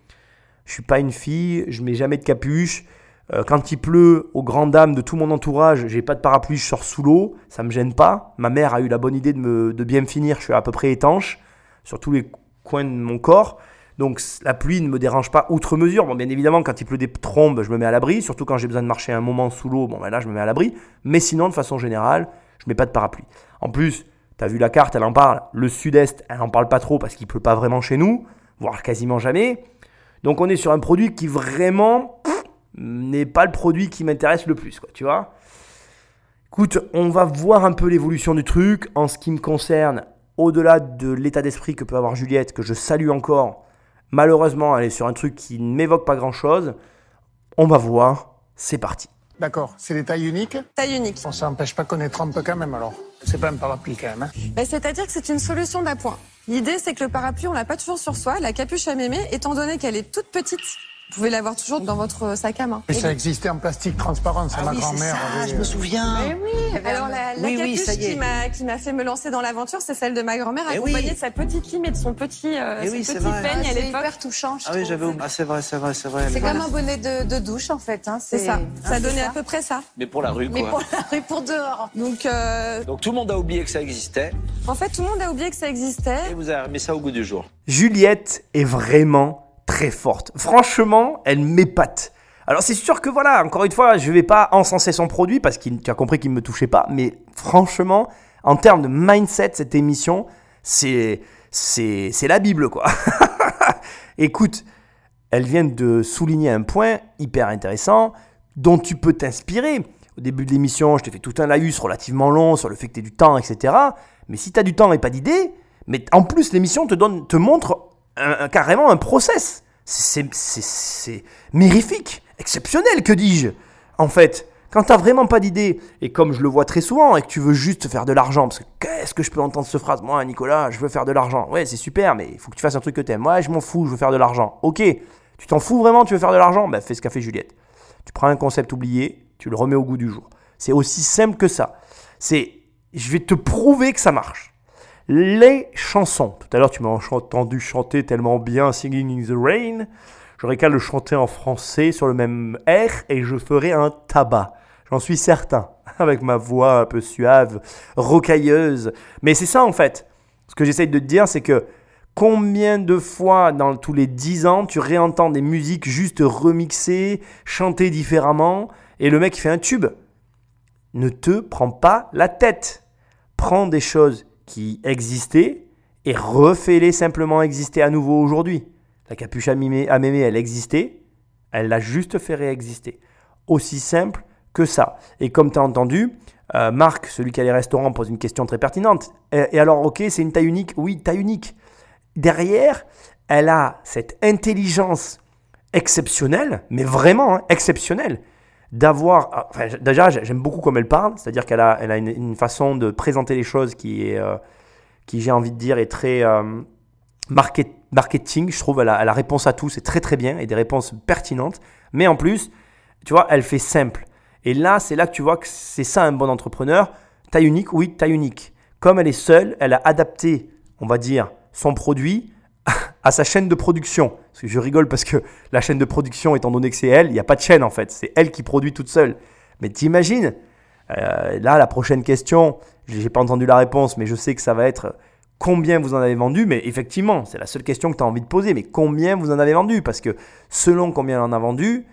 je suis pas une fille, je mets jamais de capuche. Euh, quand il pleut, aux grandes dames de tout mon entourage, j'ai pas de parapluie, je sors sous l'eau, ça me gêne pas. Ma mère a eu la bonne idée de, me, de bien me finir, je suis à peu près étanche sur tous les coins de mon corps. Donc la pluie ne me dérange pas outre mesure. Bon, bien évidemment, quand il pleut des trombes, je me mets à l'abri. Surtout quand j'ai besoin de marcher un moment sous l'eau, bon, ben là, je me mets à l'abri. Mais sinon, de façon générale, je mets pas de parapluie. En plus, tu as vu la carte, elle en parle. Le sud-est, elle en parle pas trop parce qu'il pleut pas vraiment chez nous, voire quasiment jamais. Donc on est sur un produit qui vraiment n'est pas le produit qui m'intéresse le plus, quoi, tu vois. Écoute, on va voir un peu l'évolution du truc. En ce qui me concerne, au-delà de l'état d'esprit que peut avoir Juliette, que je salue encore, Malheureusement, elle est sur un truc qui ne m'évoque pas grand-chose. On va voir. C'est parti. D'accord. C'est des tailles uniques Taille unique. Bon, ça n'empêche pas qu'on est trempe quand même alors. C'est pas un parapluie quand même. Hein Ben, C'est-à-dire que c'est une solution d'appoint. L'idée, c'est que le parapluie, on l'a pas toujours sur soi. La capuche à mémé, étant donné qu'elle est toute petite, vous pouvez l'avoir toujours dans votre sac à main. Mais ça existait en plastique transparent, c'est Ah ma oui, c'est grand-mère. ça, avait, je me euh, souviens. Alors la, la Oui, oui, capuche ça qui m'a qui m'a fait me lancer dans l'aventure, c'est celle de ma grand-mère, accompagnée oui. de sa petite lime et de son petit euh, son oui, c'est petit vrai. peigne à c'est l'époque. hyper touchant, je Ah oui, j'avais oublié. Ah, c'est vrai, c'est vrai, c'est vrai. C'est comme un bonnet de, de douche, en fait. Hein. C'est ça. Ça donnait à peu près ça. Mais pour la rue, Mais quoi. pour la rue, pour dehors. Donc euh, Donc tout le monde a oublié que ça existait en fait, tout le monde a oublié que ça existait. et vous avez remis ça au goût du jour. Juliette est vraiment très forte. Franchement, elle m'épate. Alors c'est sûr que voilà, encore une fois, je vais pas encenser son produit parce que tu as compris qu'il ne me touchait pas, mais franchement, en termes de mindset, cette émission, c'est c'est c'est la Bible quoi. Écoute, elle vient de souligner un point hyper intéressant dont tu peux t'inspirer. Au début de l'émission, je t'ai fait tout un laïus relativement long sur le fait que tu du temps, etc. Mais si tu as du temps et pas d'idées, mais en plus l'émission te, donne, te montre un- carrément un process. C'est- mirifique, exceptionnel, que dis-je En fait, quand tu vraiment pas d'idées, et comme je le vois très souvent, et que tu veux juste faire de l'argent, parce que qu'est-ce que je peux entendre cette phrase? Moi, Nicolas, je veux faire de l'argent. Ouais, c'est super, mais il faut que tu fasses un truc que t'aimes. Ouais, je m'en fous, je veux faire de l'argent. Ok, tu t'en fous vraiment, tu veux faire de l'argent? Ben fais ce qu'a fait Juliette. Tu prends un concept oublié, tu le remets au goût du jour. C'est aussi simple que ça. C'est, je vais te prouver que ça marche. Les chansons. Tout à l'heure, tu m'as entendu chanter tellement bien Singing in the Rain. J'aurais qu'à le chanter en français sur le même air et je ferai un tabac. J'en suis certain. Avec ma voix un peu suave, rocailleuse. Mais c'est ça en fait. Ce que j'essaye de te dire, c'est que combien de fois dans tous les 10 ans tu réentends des musiques juste remixées, chantées différemment, et le mec fait un tube Ne te prends pas la tête. Prends des choses qui existaient et refais-les simplement exister à nouveau aujourd'hui. La capuche à, mémé, elle existait, elle l'a juste fait réexister. Aussi simple que ça. Et comme tu as entendu, euh, Marc, celui qui a les restaurants, pose une question très pertinente. Et, et alors, ok, c'est une taille unique Oui, taille unique. Derrière, elle a cette intelligence exceptionnelle, mais vraiment hein, exceptionnelle, d'avoir. ah, déjà, j'ai- j'aime beaucoup comme elle parle, c'est-à-dire qu'elle a, elle a une, façon de présenter les choses qui est, euh, qui j'ai envie de dire, est très euh, market- marketing. Je trouve, elle a, elle a réponse à tout, c'est très très bien, et des réponses pertinentes. Mais en plus, tu vois, elle fait simple. Et là, c'est là que tu vois que c'est ça un bon entrepreneur. Taille unique, oui, taille unique. Comme elle est seule, elle a adapté, on va dire, son produit à sa chaîne de production. Parce que je rigole parce que la chaîne de production, étant donné que c'est elle, il n'y a pas de chaîne en fait. C'est elle qui produit toute seule. Mais t'imagines euh, Là, la prochaine question, j'ai pas entendu la réponse, mais je sais que ça va être combien vous en avez vendu? Mais effectivement, c'est la seule question que tu as envie de poser. Mais combien vous en avez vendu? Parce que selon combien elle en a vendu,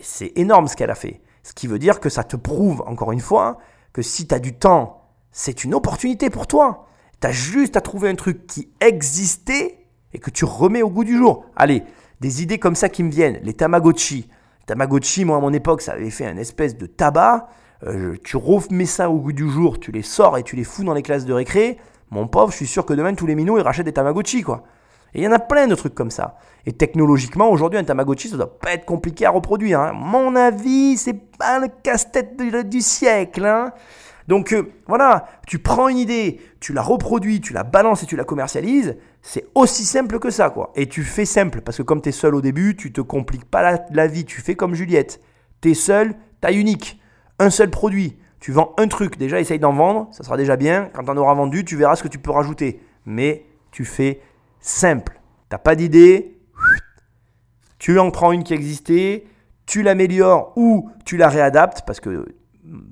c'est énorme ce qu'elle a fait. Ce qui veut dire que ça te prouve, encore une fois, que si tu as du temps, c'est une opportunité pour toi. Tu as juste à trouver un truc qui existait et que tu remets au goût du jour. Allez, des idées comme ça qui me viennent. Les Tamagotchi. Tamagotchi, moi à mon époque, ça avait fait un espèce de tabac. Euh, tu remets ça au goût du jour, tu les sors et tu les fous dans les classes de récré. Mon pauvre, je suis sûr que demain, tous les minots, ils rachètent des Tamagotchi, quoi. Et il y en a plein de trucs comme ça. Et technologiquement, aujourd'hui, un Tamagotchi, ça doit pas être compliqué à reproduire. Hein. Mon avis, c'est pas le casse-tête du, siècle. Hein. Donc euh, voilà, tu prends une idée, tu la reproduis, tu la balances et tu la commercialises, c'est aussi simple que ça, quoi. Et tu fais simple, parce que comme tu es seul au début, tu te compliques pas la, vie, tu fais comme Juliette. Tu es seul, taille unique, un seul produit. Tu vends un truc, déjà essaye d'en vendre, ça sera déjà bien. Quand tu en auras vendu, tu verras ce que tu peux rajouter. Mais tu fais simple. T'as pas d'idée, tu en prends une qui existait, tu l'améliores ou tu la réadaptes, parce que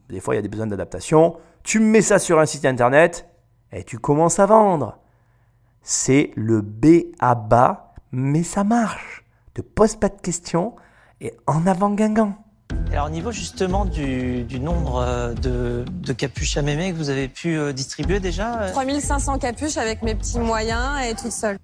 des fois il y a des besoins d'adaptation, tu mets ça sur un site internet et tu commences à vendre. C'est le B à bas, mais ça marche. Ne pose pas de questions et en avant Guingamp. Alors au niveau justement du, du nombre euh, de, de capuches à mémé que vous avez pu euh, distribuer déjà, euh, 3500 capuches avec mes petits moyens et toute seule.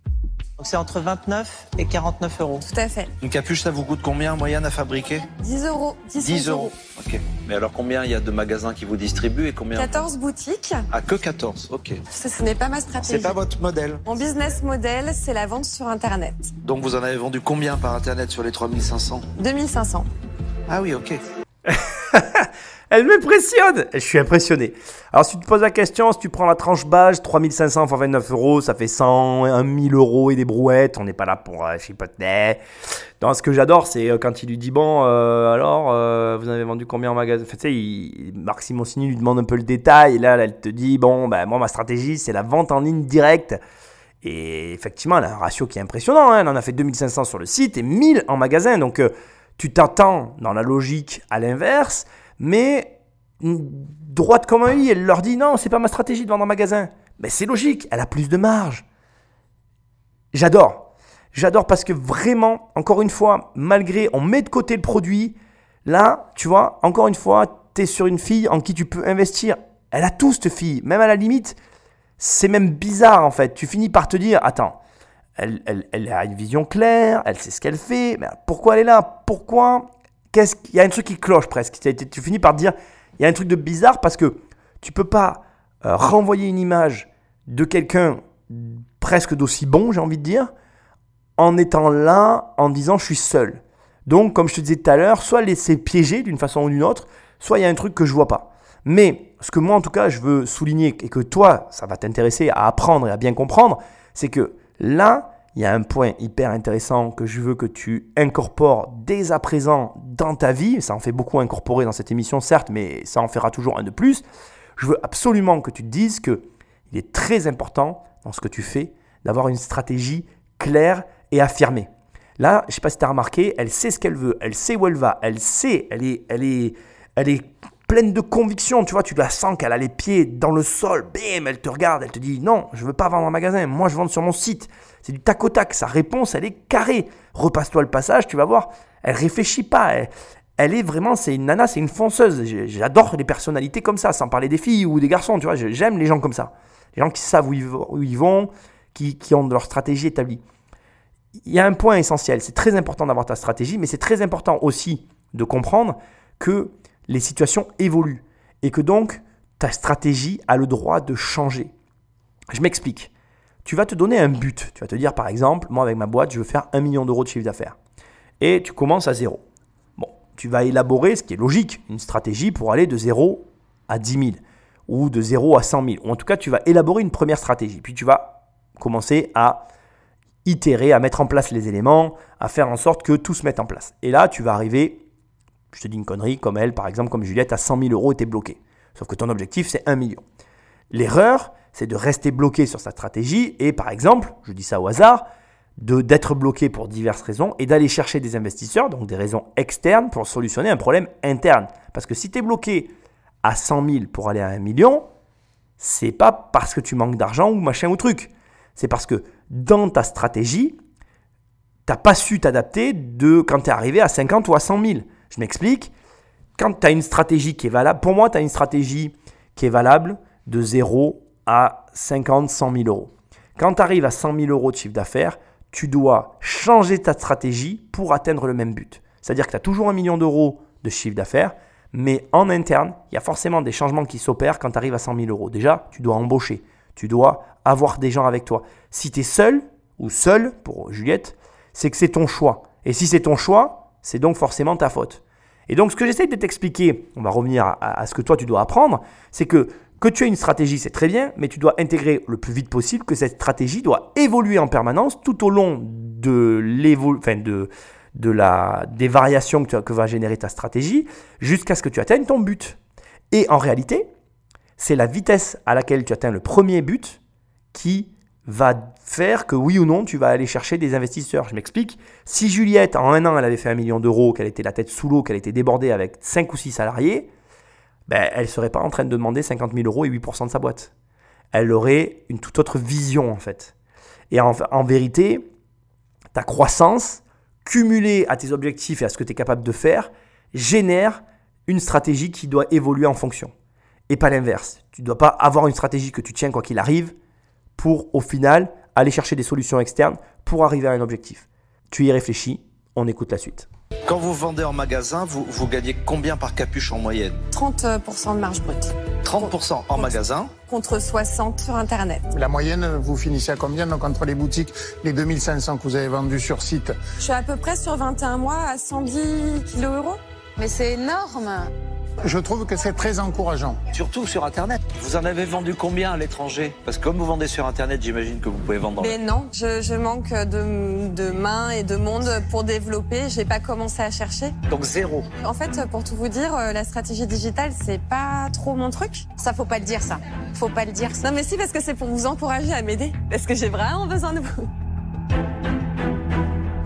donc c'est entre 29 et 49 euros. Tout à fait. Une capuche, ça vous coûte combien en moyenne à fabriquer? 10 euros. 10, 10 euros. Ok. Mais alors combien il y a de magasins qui vous distribuent et combien 14 boutiques. Ah, que 14. Ok. Ça, ce n'est pas ma stratégie. C'est pas votre modèle. Mon business model, c'est la vente sur Internet. Donc vous en avez vendu combien par internet sur les 3500 2500. Ah oui, ok. Elle m'impressionne Je suis impressionné. Alors si tu te poses la question, si tu prends la tranche basse, 3500 x 29 euros, ça fait 100, 1000 euros et des brouettes. On n'est pas là pour euh, chipoter. Non, ce que j'adore, c'est euh, quand il lui dit, bon, euh, alors, euh, vous avez vendu combien en magasin? Enfin, Tu sais, Marc Simoncini lui demande un peu le détail. Et là, elle te dit, bon, ben, moi, ma stratégie, c'est la vente en ligne directe. Et effectivement, elle a un ratio qui est impressionnant. hein. Elle en a fait 2500 sur le site et 1000 en magasin. Donc, tu t'attends dans la logique à l'inverse. Mais droite comme un i, elle leur dit non, c'est pas ma stratégie de vendre en magasin. Mais c'est logique, elle a plus de marge. J'adore. J'adore parce que vraiment, encore une fois, malgré, on met de côté le produit, là, tu vois, encore une fois, tu es sur une fille en qui tu peux investir. Elle a tout, cette fille. Même à la limite, c'est même bizarre en fait. Tu finis par te dire, attends, elle, elle, elle a une vision claire, elle sait ce qu'elle fait, mais pourquoi elle est là? Pourquoi Qu'est-ce qu'il y a un truc qui cloche presque. Tu finis par dire, il y a un truc de bizarre parce que tu peux pas euh, renvoyer une image de quelqu'un presque d'aussi bon, j'ai envie de dire, en étant là, en disant je suis seul. Donc, comme je te disais tout à l'heure, soit laisser piéger d'une façon ou d'une autre, soit il y a un truc que je vois pas. Mais ce que moi, en tout cas, je veux souligner et que toi, ça va t'intéresser à apprendre et à bien comprendre, c'est que là, il y a un point hyper intéressant que je veux que tu incorpores dès à présent dans ta vie. Ça en fait beaucoup incorporer dans cette émission, certes, mais ça en fera toujours un de plus. Je veux absolument que tu te dises que il est très important dans ce que tu fais d'avoir une stratégie claire et affirmée. Là, je sais pas si tu as remarqué, elle sait ce qu'elle veut, elle sait où elle va, elle sait, elle est, elle est, elle est pleine de conviction, tu vois, tu la sens qu'elle a les pieds dans le sol, bim, elle te regarde, elle te dit non, je veux pas vendre en magasin, moi je vends sur mon site. C'est du tac au tac, sa réponse, elle est carrée. Repasse-toi le passage, tu vas voir, elle réfléchit pas, elle, est vraiment, c'est une nana, c'est une fonceuse. J'adore les personnalités comme ça, sans parler des filles ou des garçons, tu vois, j'aime les gens comme ça. Les gens qui savent où ils vont, où ils vont qui, qui ont leur stratégie établie il y a un point essentiel. C'est très important d'avoir ta stratégie, mais c'est très important aussi de comprendre que les situations évoluent et que donc ta stratégie a le droit de changer. Je m'explique. Tu vas te donner un but. Tu vas te dire, par exemple, moi avec ma boîte, je veux faire un million d'euros de chiffre d'affaires. Et tu commences à zéro. Bon, tu vas élaborer, ce qui est logique, une stratégie pour aller de 0 à 10 000 ou de 0 à 100 000. Ou en tout cas, tu vas élaborer une première stratégie. Puis tu vas commencer à itérer, à mettre en place les éléments, à faire en sorte que tout se mette en place. Et là, tu vas arriver, je te dis une connerie, comme elle, par exemple, comme Juliette, à 100 000 euros et t'es bloqué. Sauf que ton objectif, c'est 1 million. L'erreur, c'est de rester bloqué sur sa stratégie et, par exemple, je dis ça au hasard, d'être bloqué pour diverses raisons et d'aller chercher des investisseurs, donc des raisons externes, pour solutionner un problème interne. Parce que si tu es bloqué à 100 000 pour aller à 1 million, c'est pas parce que tu manques d'argent ou machin ou truc. C'est parce que dans ta stratégie, t'as pas su t'adapter de quand tu es arrivé à 50 ou à 100 000. Je m'explique. Quand tu as une stratégie qui est valable, pour moi, tu as une stratégie qui est valable de 0 à 50, 100 000 euros. Quand tu arrives à 100 000 euros de chiffre d'affaires, tu dois changer ta stratégie pour atteindre le même but. C'est-à-dire que tu as toujours un million d'euros de chiffre d'affaires, mais en interne, il y a forcément des changements qui s'opèrent quand tu arrives à 100 000 euros. Déjà, tu dois embaucher, tu dois avoir des gens avec toi. Si tu es seul ou seul pour Juliette, c'est que c'est ton choix. Et si c'est ton choix, c'est donc forcément ta faute. Et donc ce que j'essaie de t'expliquer, on va revenir à, à ce que toi tu dois apprendre, c'est que que tu aies une stratégie, c'est très bien, mais tu dois intégrer le plus vite possible que cette stratégie doit évoluer en permanence tout au long de enfin de, de la, des variations que, que va générer ta stratégie jusqu'à ce que tu atteignes ton but. Et en réalité, c'est la vitesse à laquelle tu atteins le premier but qui va faire que oui ou non, tu vas aller chercher des investisseurs. Je m'explique. Si Juliette, en un an, elle avait fait un million d'euros, qu'elle était la tête sous l'eau, qu'elle était débordée avec 5 ou 6 salariés, ben, elle ne serait pas en train de demander 50 000 euros et 8% de sa boîte. Elle aurait une toute autre vision, en fait. Et en, en vérité, ta croissance, cumulée à tes objectifs et à ce que tu es capable de faire, génère une stratégie qui doit évoluer en fonction. Et pas l'inverse. Tu ne dois pas avoir une stratégie que tu tiens quoi qu'il arrive pour, au final, aller chercher des solutions externes pour arriver à un objectif. Tu y réfléchis, on écoute la suite. Quand vous vendez en magasin, vous, vous gagnez combien par capuche en moyenne 30% de marge brute 30% en magasin. contre 60 sur Internet. La moyenne, vous finissez à combien Donc entre les boutiques, les 2500 que vous avez vendus sur site, Je suis à peu près sur 21 mois à 110 kilos euros. Mais c'est énorme. Je trouve que c'est très encourageant. Surtout sur Internet. Vous en avez vendu combien à l'étranger? Parce que comme vous vendez sur Internet, j'imagine que vous pouvez vendre. Mais non, je, je manque de, de mains et de monde pour développer. J'ai pas commencé à chercher. Donc zéro. En fait, pour tout vous dire, euh, la stratégie digitale, c'est pas trop mon truc. Ça, faut pas le dire, ça. Faut pas le dire, ça. Non mais si, parce que c'est pour vous encourager à m'aider. Parce que j'ai vraiment besoin de vous.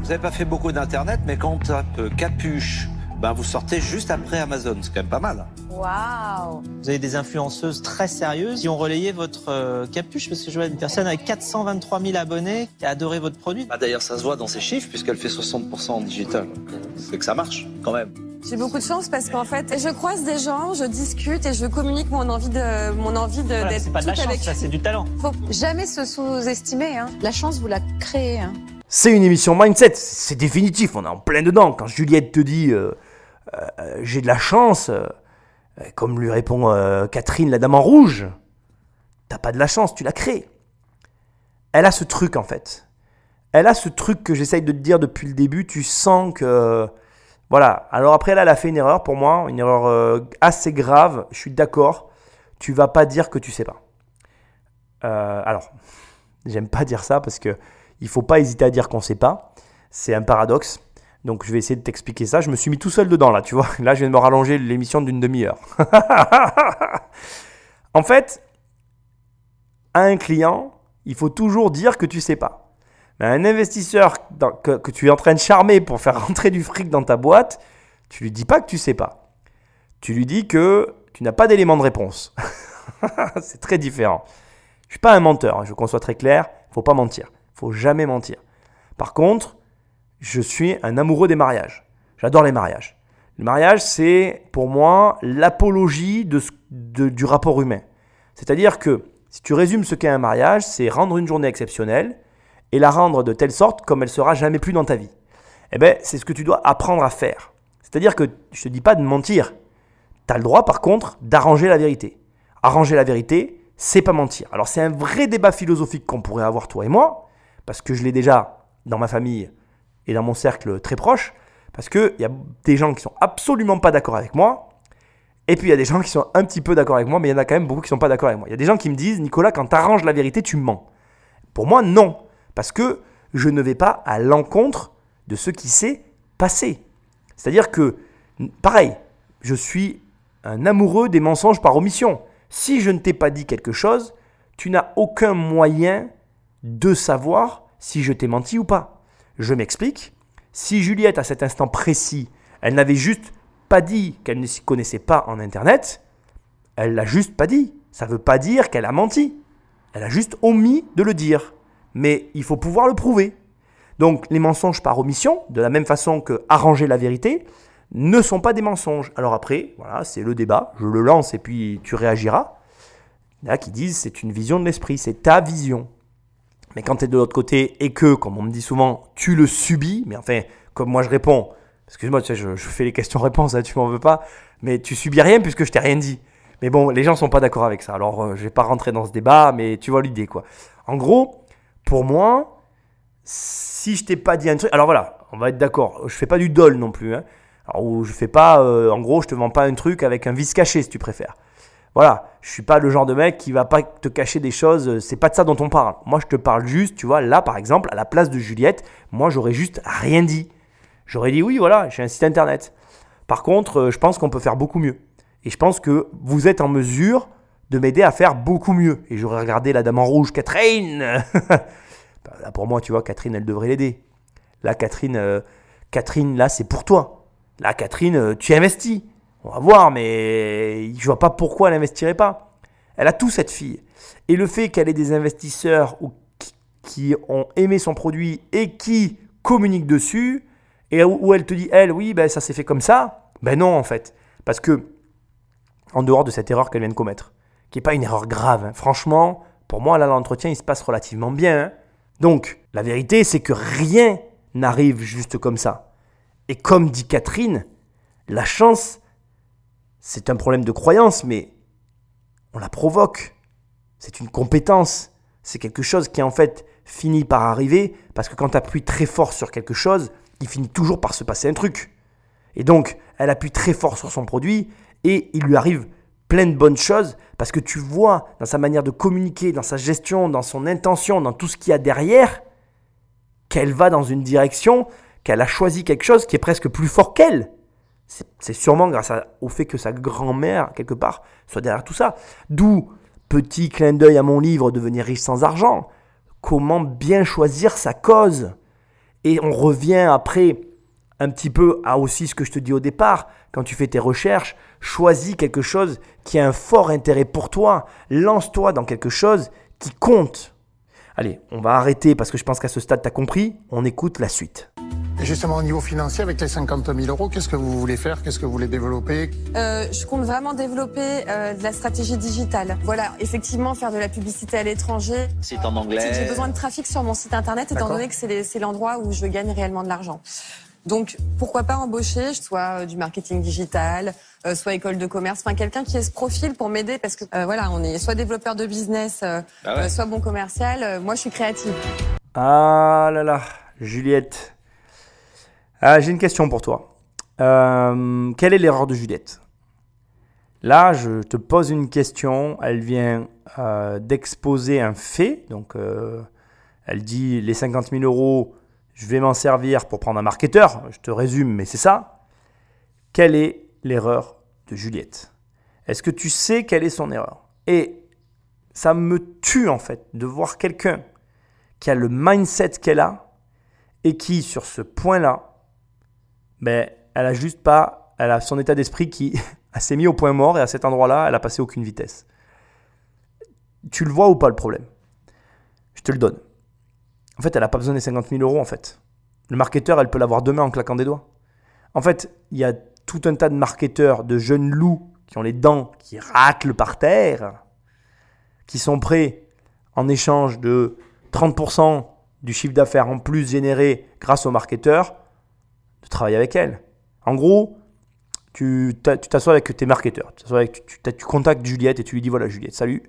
Vous n'avez pas fait beaucoup d'Internet, mais quand on tape euh, capuche, ben vous sortez juste après Amazon. C'est quand même pas mal. Waouh. Vous avez des influenceuses très sérieuses qui ont relayé votre euh, capuche parce que je vois une personne avec 423 000 abonnés qui a adoré votre produit. Bah, D'ailleurs, ça se voit dans ses chiffres, puisqu'elle fait 60% en digital. C'est que ça marche, quand même. J'ai beaucoup de chance parce qu'en fait, je croise des gens, je discute et je communique mon envie de, mon envie de, Voilà, d'être c'est pas de la chance, avec. ça c'est du talent. Faut jamais se sous-estimer. Hein. La chance, vous la créez. Hein. C'est une émission mindset, c'est définitif, on est en plein dedans. Quand Juliette te dit euh, j'ai de la chance, euh, comme lui répond euh, Catherine, la dame en rouge, t'as pas de la chance, tu la crées. Elle a ce truc en fait. Elle a ce truc que j'essaye de te dire depuis le début, tu sens que... Voilà, alors après là, elle a fait une erreur pour moi, une erreur euh, assez grave, je suis d'accord, tu vas pas dire que tu sais pas. Euh, alors, j'aime pas dire ça parce que il faut pas hésiter à dire qu'on sait pas. C'est un paradoxe. Donc je vais essayer de t'expliquer ça. Je me suis mis tout seul dedans là, tu vois. Là, je viens de me rallonger l'émission d'une demi-heure. en fait, à un client, il faut toujours dire que tu sais pas. Mais un investisseur que tu es en train de charmer pour faire rentrer du fric dans ta boîte, tu lui dis pas que tu sais pas. Tu lui dis que tu n'as pas d'élément de réponse. C'est très différent. Je suis pas un menteur, hein, je conçois très clair. Faut pas mentir. Faut jamais mentir. Par contre, je suis un amoureux des mariages. J'adore les mariages. Le mariage, c'est pour moi l'apologie du rapport humain. C'est-à-dire que si tu résumes ce qu'est un mariage, c'est rendre une journée exceptionnelle et la rendre de telle sorte comme elle sera jamais plus dans ta vie. Eh ben, c'est ce que tu dois apprendre à faire. C'est-à-dire que je te dis pas de mentir. Tu as le droit, par contre, d'arranger la vérité. Arranger la vérité, c'est pas mentir. Alors, c'est un vrai débat philosophique qu'on pourrait avoir, toi et moi, parce que je l'ai déjà dans ma famille et dans mon cercle très proche, parce qu'il y a des gens qui sont absolument pas d'accord avec moi, et puis il y a des gens qui sont un petit peu d'accord avec moi, mais il y en a quand même beaucoup qui sont pas d'accord avec moi. Il y a des gens qui me disent, Nicolas, quand tu arranges la vérité, tu mens. Pour moi, non, parce que je ne vais pas à l'encontre de ce qui s'est passé. C'est-à-dire que, pareil, je suis un amoureux des mensonges par omission. Si je ne t'ai pas dit quelque chose, tu n'as aucun moyen de savoir si je t'ai menti ou pas. Je m'explique. Si Juliette, à cet instant précis, elle n'avait juste pas dit qu'elle ne s'y connaissait pas en Internet, elle l'a juste pas dit. Ça ne veut pas dire qu'elle a menti. Elle a juste omis de le dire. Mais il faut pouvoir le prouver. Donc les mensonges par omission, de la même façon que arranger la vérité, ne sont pas des mensonges. Alors après, voilà, c'est le débat, je le lance et puis tu réagiras. A qui disent c'est une vision de l'esprit, c'est ta vision. Mais quand tu es de l'autre côté et que, comme on me dit souvent, tu le subis, mais enfin, comme moi je réponds, excuse-moi, tu sais, je, fais les questions-réponses, hein, tu m'en veux pas, mais tu subis rien puisque je t'ai rien dit. Mais bon, les gens sont pas d'accord avec ça. Alors, euh, je vais pas rentrer dans ce débat, mais tu vois l'idée, quoi. En gros, pour moi, si je t'ai pas dit un truc, alors voilà, on va être d'accord, je fais pas du dol non plus. Hein. Alors, je fais pas, euh, en gros, je te vends pas un truc avec un vice caché si tu préfères. Voilà, je suis pas le genre de mec qui va pas te cacher des choses, euh, c'est pas de ça dont on parle. Moi, je te parle juste, tu vois, là par exemple, à la place de Juliette, moi j'aurais juste rien dit. J'aurais dit oui, voilà, j'ai un site internet. Par contre, euh, je pense qu'on peut faire beaucoup mieux. Et je pense que vous êtes en mesure de m'aider à faire beaucoup mieux. Et j'aurais regardé la dame en rouge, Catherine. Bah, là, pour moi, tu vois, Catherine, elle devrait l'aider. Là, Catherine, euh, Catherine, là, c'est pour toi. Là, Catherine, tu investis. On va voir, mais je vois pas pourquoi elle n'investirait pas. Elle a tout, cette fille. Et le fait qu'elle ait des investisseurs qui, ont aimé son produit et qui communiquent dessus, et où elle te dit, elle, oui, ben, ça s'est fait comme ça, ben non, en fait. Parce que, en dehors de cette erreur qu'elle vient de commettre, qui n'est pas une erreur grave, hein, franchement, pour moi, là, l'entretien, il se passe relativement bien. hein. Donc, la vérité, c'est que rien n'arrive juste comme ça. Et comme dit Catherine, la chance, c'est un problème de croyance, mais on la provoque. C'est une compétence. C'est quelque chose qui en fait finit par arriver parce que quand tu appuies très fort sur quelque chose, il finit toujours par se passer un truc. Et donc, elle appuie très fort sur son produit et il lui arrive plein de bonnes choses parce que tu vois dans sa manière de communiquer, dans sa gestion, dans son intention, dans tout ce qu'il y a derrière, qu'elle va dans une direction, qu'elle a choisi quelque chose qui est presque plus fort qu'elle. C'est sûrement grâce au fait que sa grand-mère, quelque part, soit derrière tout ça. D'où, petit clin d'œil à mon livre Devenir riche sans argent, comment bien choisir sa cause. Et on revient après un petit peu à aussi ce que je te dis au départ, quand tu fais tes recherches, choisis quelque chose qui a un fort intérêt pour toi, lance-toi dans quelque chose qui compte. Allez, on va arrêter parce que je pense qu'à ce stade, tu as compris, on écoute la suite. Et justement, au niveau financier, avec les 50 000 euros, qu'est-ce que vous voulez faire? Qu'est-ce que vous voulez développer? Euh, je compte vraiment développer euh, de la stratégie digitale. Voilà, effectivement, faire de la publicité à l'étranger. Site en J'ai anglais. besoin de trafic sur mon site internet, étant donné que c'est c'est l'endroit où je gagne réellement de l'argent. Donc, pourquoi pas embaucher, soit euh, du marketing digital, euh, soit école de commerce, enfin quelqu'un qui ait ce profil pour m'aider, parce que euh, voilà, on est soit développeur de business, euh, Ah ouais. euh, soit bon commercial. Euh, moi, je suis créative. Ah là là, Juliette. Ah, J'ai une question pour toi. Euh, quelle est l'erreur de Juliette? Là, je te pose une question. Elle vient euh, d'exposer un fait. Donc, euh, elle dit les 50 000 euros, je vais m'en servir pour prendre un marketeur. Je te résume, mais c'est ça. Quelle est l'erreur de Juliette? Est-ce que tu sais quelle est son erreur? Et ça me tue en fait de voir quelqu'un qui a le mindset qu'elle a et qui, sur ce point-là, ben, elle a juste pas, elle a son état d'esprit qui s'est mis au point mort et à cet endroit-là, elle a passé aucune vitesse. Tu le vois ou pas le problème? Je te le donne. En fait, elle n'a pas besoin des 50 000 euros en fait. Le marketeur, elle peut l'avoir demain en claquant des doigts. En fait, il y a tout un tas de marketeurs, de jeunes loups qui ont les dents qui raclent par terre, qui sont prêts en échange de 30% du chiffre d'affaires en plus généré grâce au marketeur, de travailler avec elle. En gros, tu t'a- tu t'assois avec tes marketeurs, tu, avec- contactes Juliette et tu lui dis voilà Juliette, salut,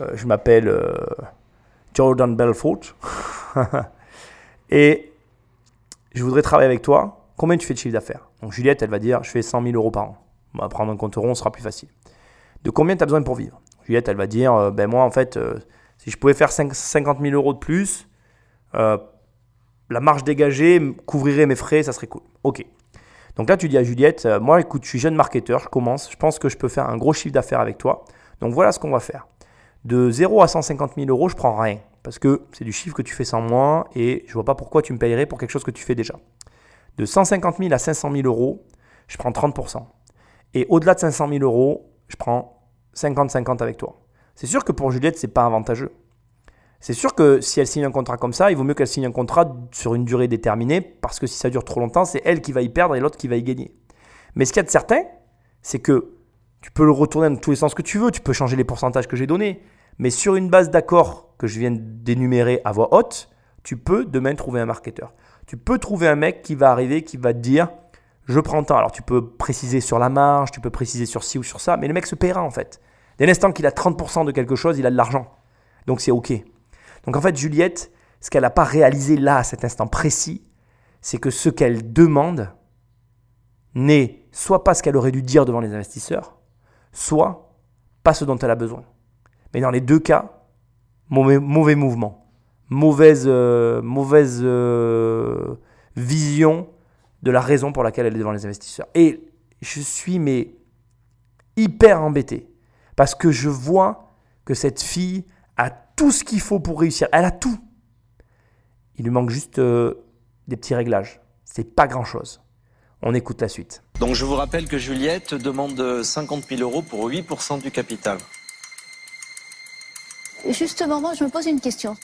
euh, je m'appelle euh, Jordan Belfort et je voudrais travailler avec toi. Combien tu fais de chiffre d'affaires? Donc Juliette, elle va dire je fais 100 000 euros par an. On va prendre un compte rond, sera plus facile. De combien tu as besoin pour vivre? Juliette, elle va dire euh, ben moi en fait, si je pouvais faire 5 50 000 euros de plus, la marge dégagée couvrirait mes frais, ça serait cool. Ok. Donc là, tu dis à Juliette, euh, moi écoute, je suis jeune marketeur, je commence, je pense que je peux faire un gros chiffre d'affaires avec toi. Donc voilà ce qu'on va faire. De 0 à 150 000 euros, je prends rien. Parce que c'est du chiffre que tu fais sans moi et je vois pas pourquoi tu me payerais pour quelque chose que tu fais déjà. De 150 000 à 500 000 euros, je prends 30%. Et au-delà de 500 000 euros, je prends 50-50 avec toi. C'est sûr que pour Juliette, c'est pas avantageux. C'est sûr que si elle signe un contrat comme ça, il vaut mieux qu'elle signe un contrat sur une durée déterminée, parce que si ça dure trop longtemps, c'est elle qui va y perdre et l'autre qui va y gagner. Mais ce qu'il y a de certain, c'est que tu peux le retourner dans tous les sens que tu veux, tu peux changer les pourcentages que j'ai donnés, mais sur une base d'accords que je viens d'énumérer à voix haute, tu peux demain trouver un marketeur. Tu peux trouver un mec qui va arriver, qui va te dire je prends tant. Alors tu peux préciser sur la marge, tu peux préciser sur ci ou sur ça, mais le mec se paiera en fait. Dès l'instant qu'il a 30% de quelque chose, il a de l'argent. Donc c'est OK. Donc en fait, Juliette, ce qu'elle n'a pas réalisé là, à cet instant précis, c'est que ce qu'elle demande n'est soit pas ce qu'elle aurait dû dire devant les investisseurs, soit pas ce dont elle a besoin. Mais dans les deux cas, mauvais, mouvement, mauvaise, euh, mauvaise euh, vision de la raison pour laquelle elle est devant les investisseurs. Et je suis mais hyper embêté parce que je vois que cette fille tout ce qu'il faut pour réussir. Elle a tout. Il lui manque juste euh, des petits réglages. C'est pas grand chose. On écoute la suite. Donc je vous rappelle que Juliette demande 50 000 euros pour 8% du capital. Justement, moi, je me pose une question.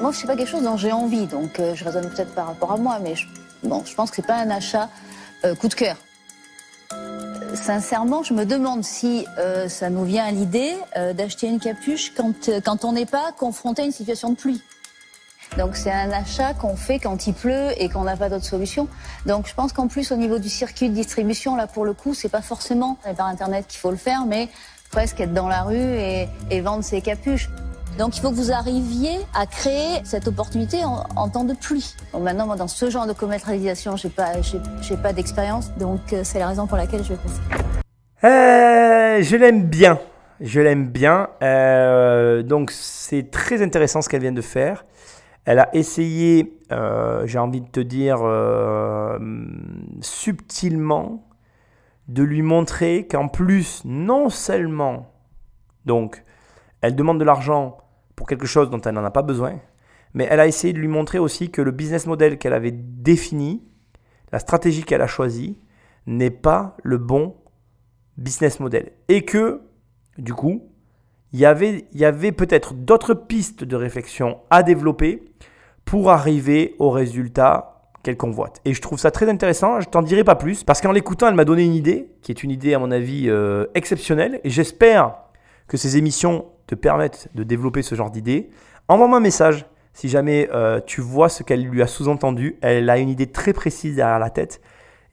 Moi, c'est pas quelque chose dont j'ai envie, donc euh, je raisonne peut-être par rapport à moi, mais je, bon, je pense que c'est pas un achat euh, coup de cœur. Sincèrement, je me demande si euh, ça nous vient à l'idée euh, d'acheter une capuche quand, euh, quand on n'est pas confronté à une situation de pluie. Donc c'est un achat qu'on fait quand il pleut et qu'on n'a pas d'autre solution. Donc je pense qu'en plus au niveau du circuit de distribution, là pour le coup, c'est pas forcément par internet qu'il faut le faire, mais presque être dans la rue et, et vendre ses capuches. Donc il faut que vous arriviez à créer cette opportunité en, en temps de pluie. Bon, maintenant, moi, dans ce genre de commercialisation, j'ai pas, j'ai, j'ai pas d'expérience, donc euh, c'est la raison pour laquelle je vais passer. Euh, je l'aime bien. Je l'aime bien. Euh, donc c'est très intéressant ce qu'elle vient de faire. Elle a essayé, euh, j'ai envie de te dire, euh, subtilement, de lui montrer qu'en plus, non seulement, donc, elle demande de l'argent pour quelque chose dont elle n'en a pas besoin, mais elle a essayé de lui montrer aussi que le business model qu'elle avait défini, la stratégie qu'elle a choisie, n'est pas le bon business model. Et que, du coup, il y avait, y avait peut-être d'autres pistes de réflexion à développer pour arriver au résultat qu'elle convoite. Et je trouve ça très intéressant, je t'en dirai pas plus, parce qu'en l'écoutant, elle m'a donné une idée, qui est une idée à mon avis euh, exceptionnelle, et j'espère que ces émissions te permettent de développer ce genre d'idées. Envoie-moi un message si jamais euh, tu vois ce qu'elle lui a sous-entendu. Elle a une idée très précise derrière la tête.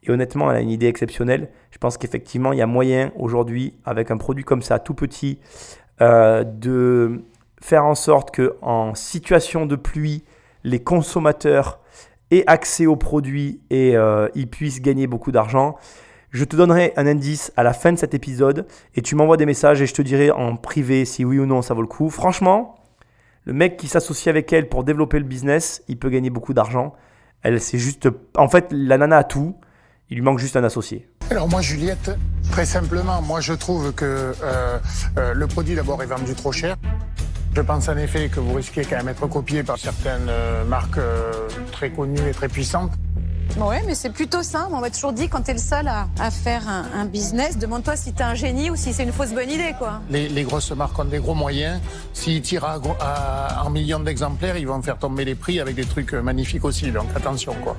Et honnêtement, elle a une idée exceptionnelle. Je pense qu'effectivement, il y a moyen aujourd'hui, avec un produit comme ça, tout petit, euh, de faire en sorte que en situation de pluie, les consommateurs aient accès aux produits et euh, ils puissent gagner beaucoup d'argent. Je te donnerai un indice à la fin de cet épisode et tu m'envoies des messages et je te dirai en privé si oui ou non ça vaut le coup. Franchement, le mec qui s'associe avec elle pour développer le business, il peut gagner beaucoup d'argent. Elle, c'est juste. En fait, la nana a tout. Il lui manque juste un associé. Alors moi, Juliette, très simplement, moi je trouve que euh, euh, le produit d'abord est vendu trop cher. Je pense en effet que vous risquez quand même d'être copié par certaines euh, marques très connues et très puissantes. Ouais, mais c'est plutôt simple. On m'a toujours dit, quand t'es le seul à, à faire un, un business, demande-toi si t'es un génie ou si c'est une fausse bonne idée, quoi. Les, les grosses marques ont des gros moyens. S'ils tirent à, en millions d'exemplaires, ils vont faire tomber les prix avec des trucs euh, magnifiques aussi. Donc attention quoi.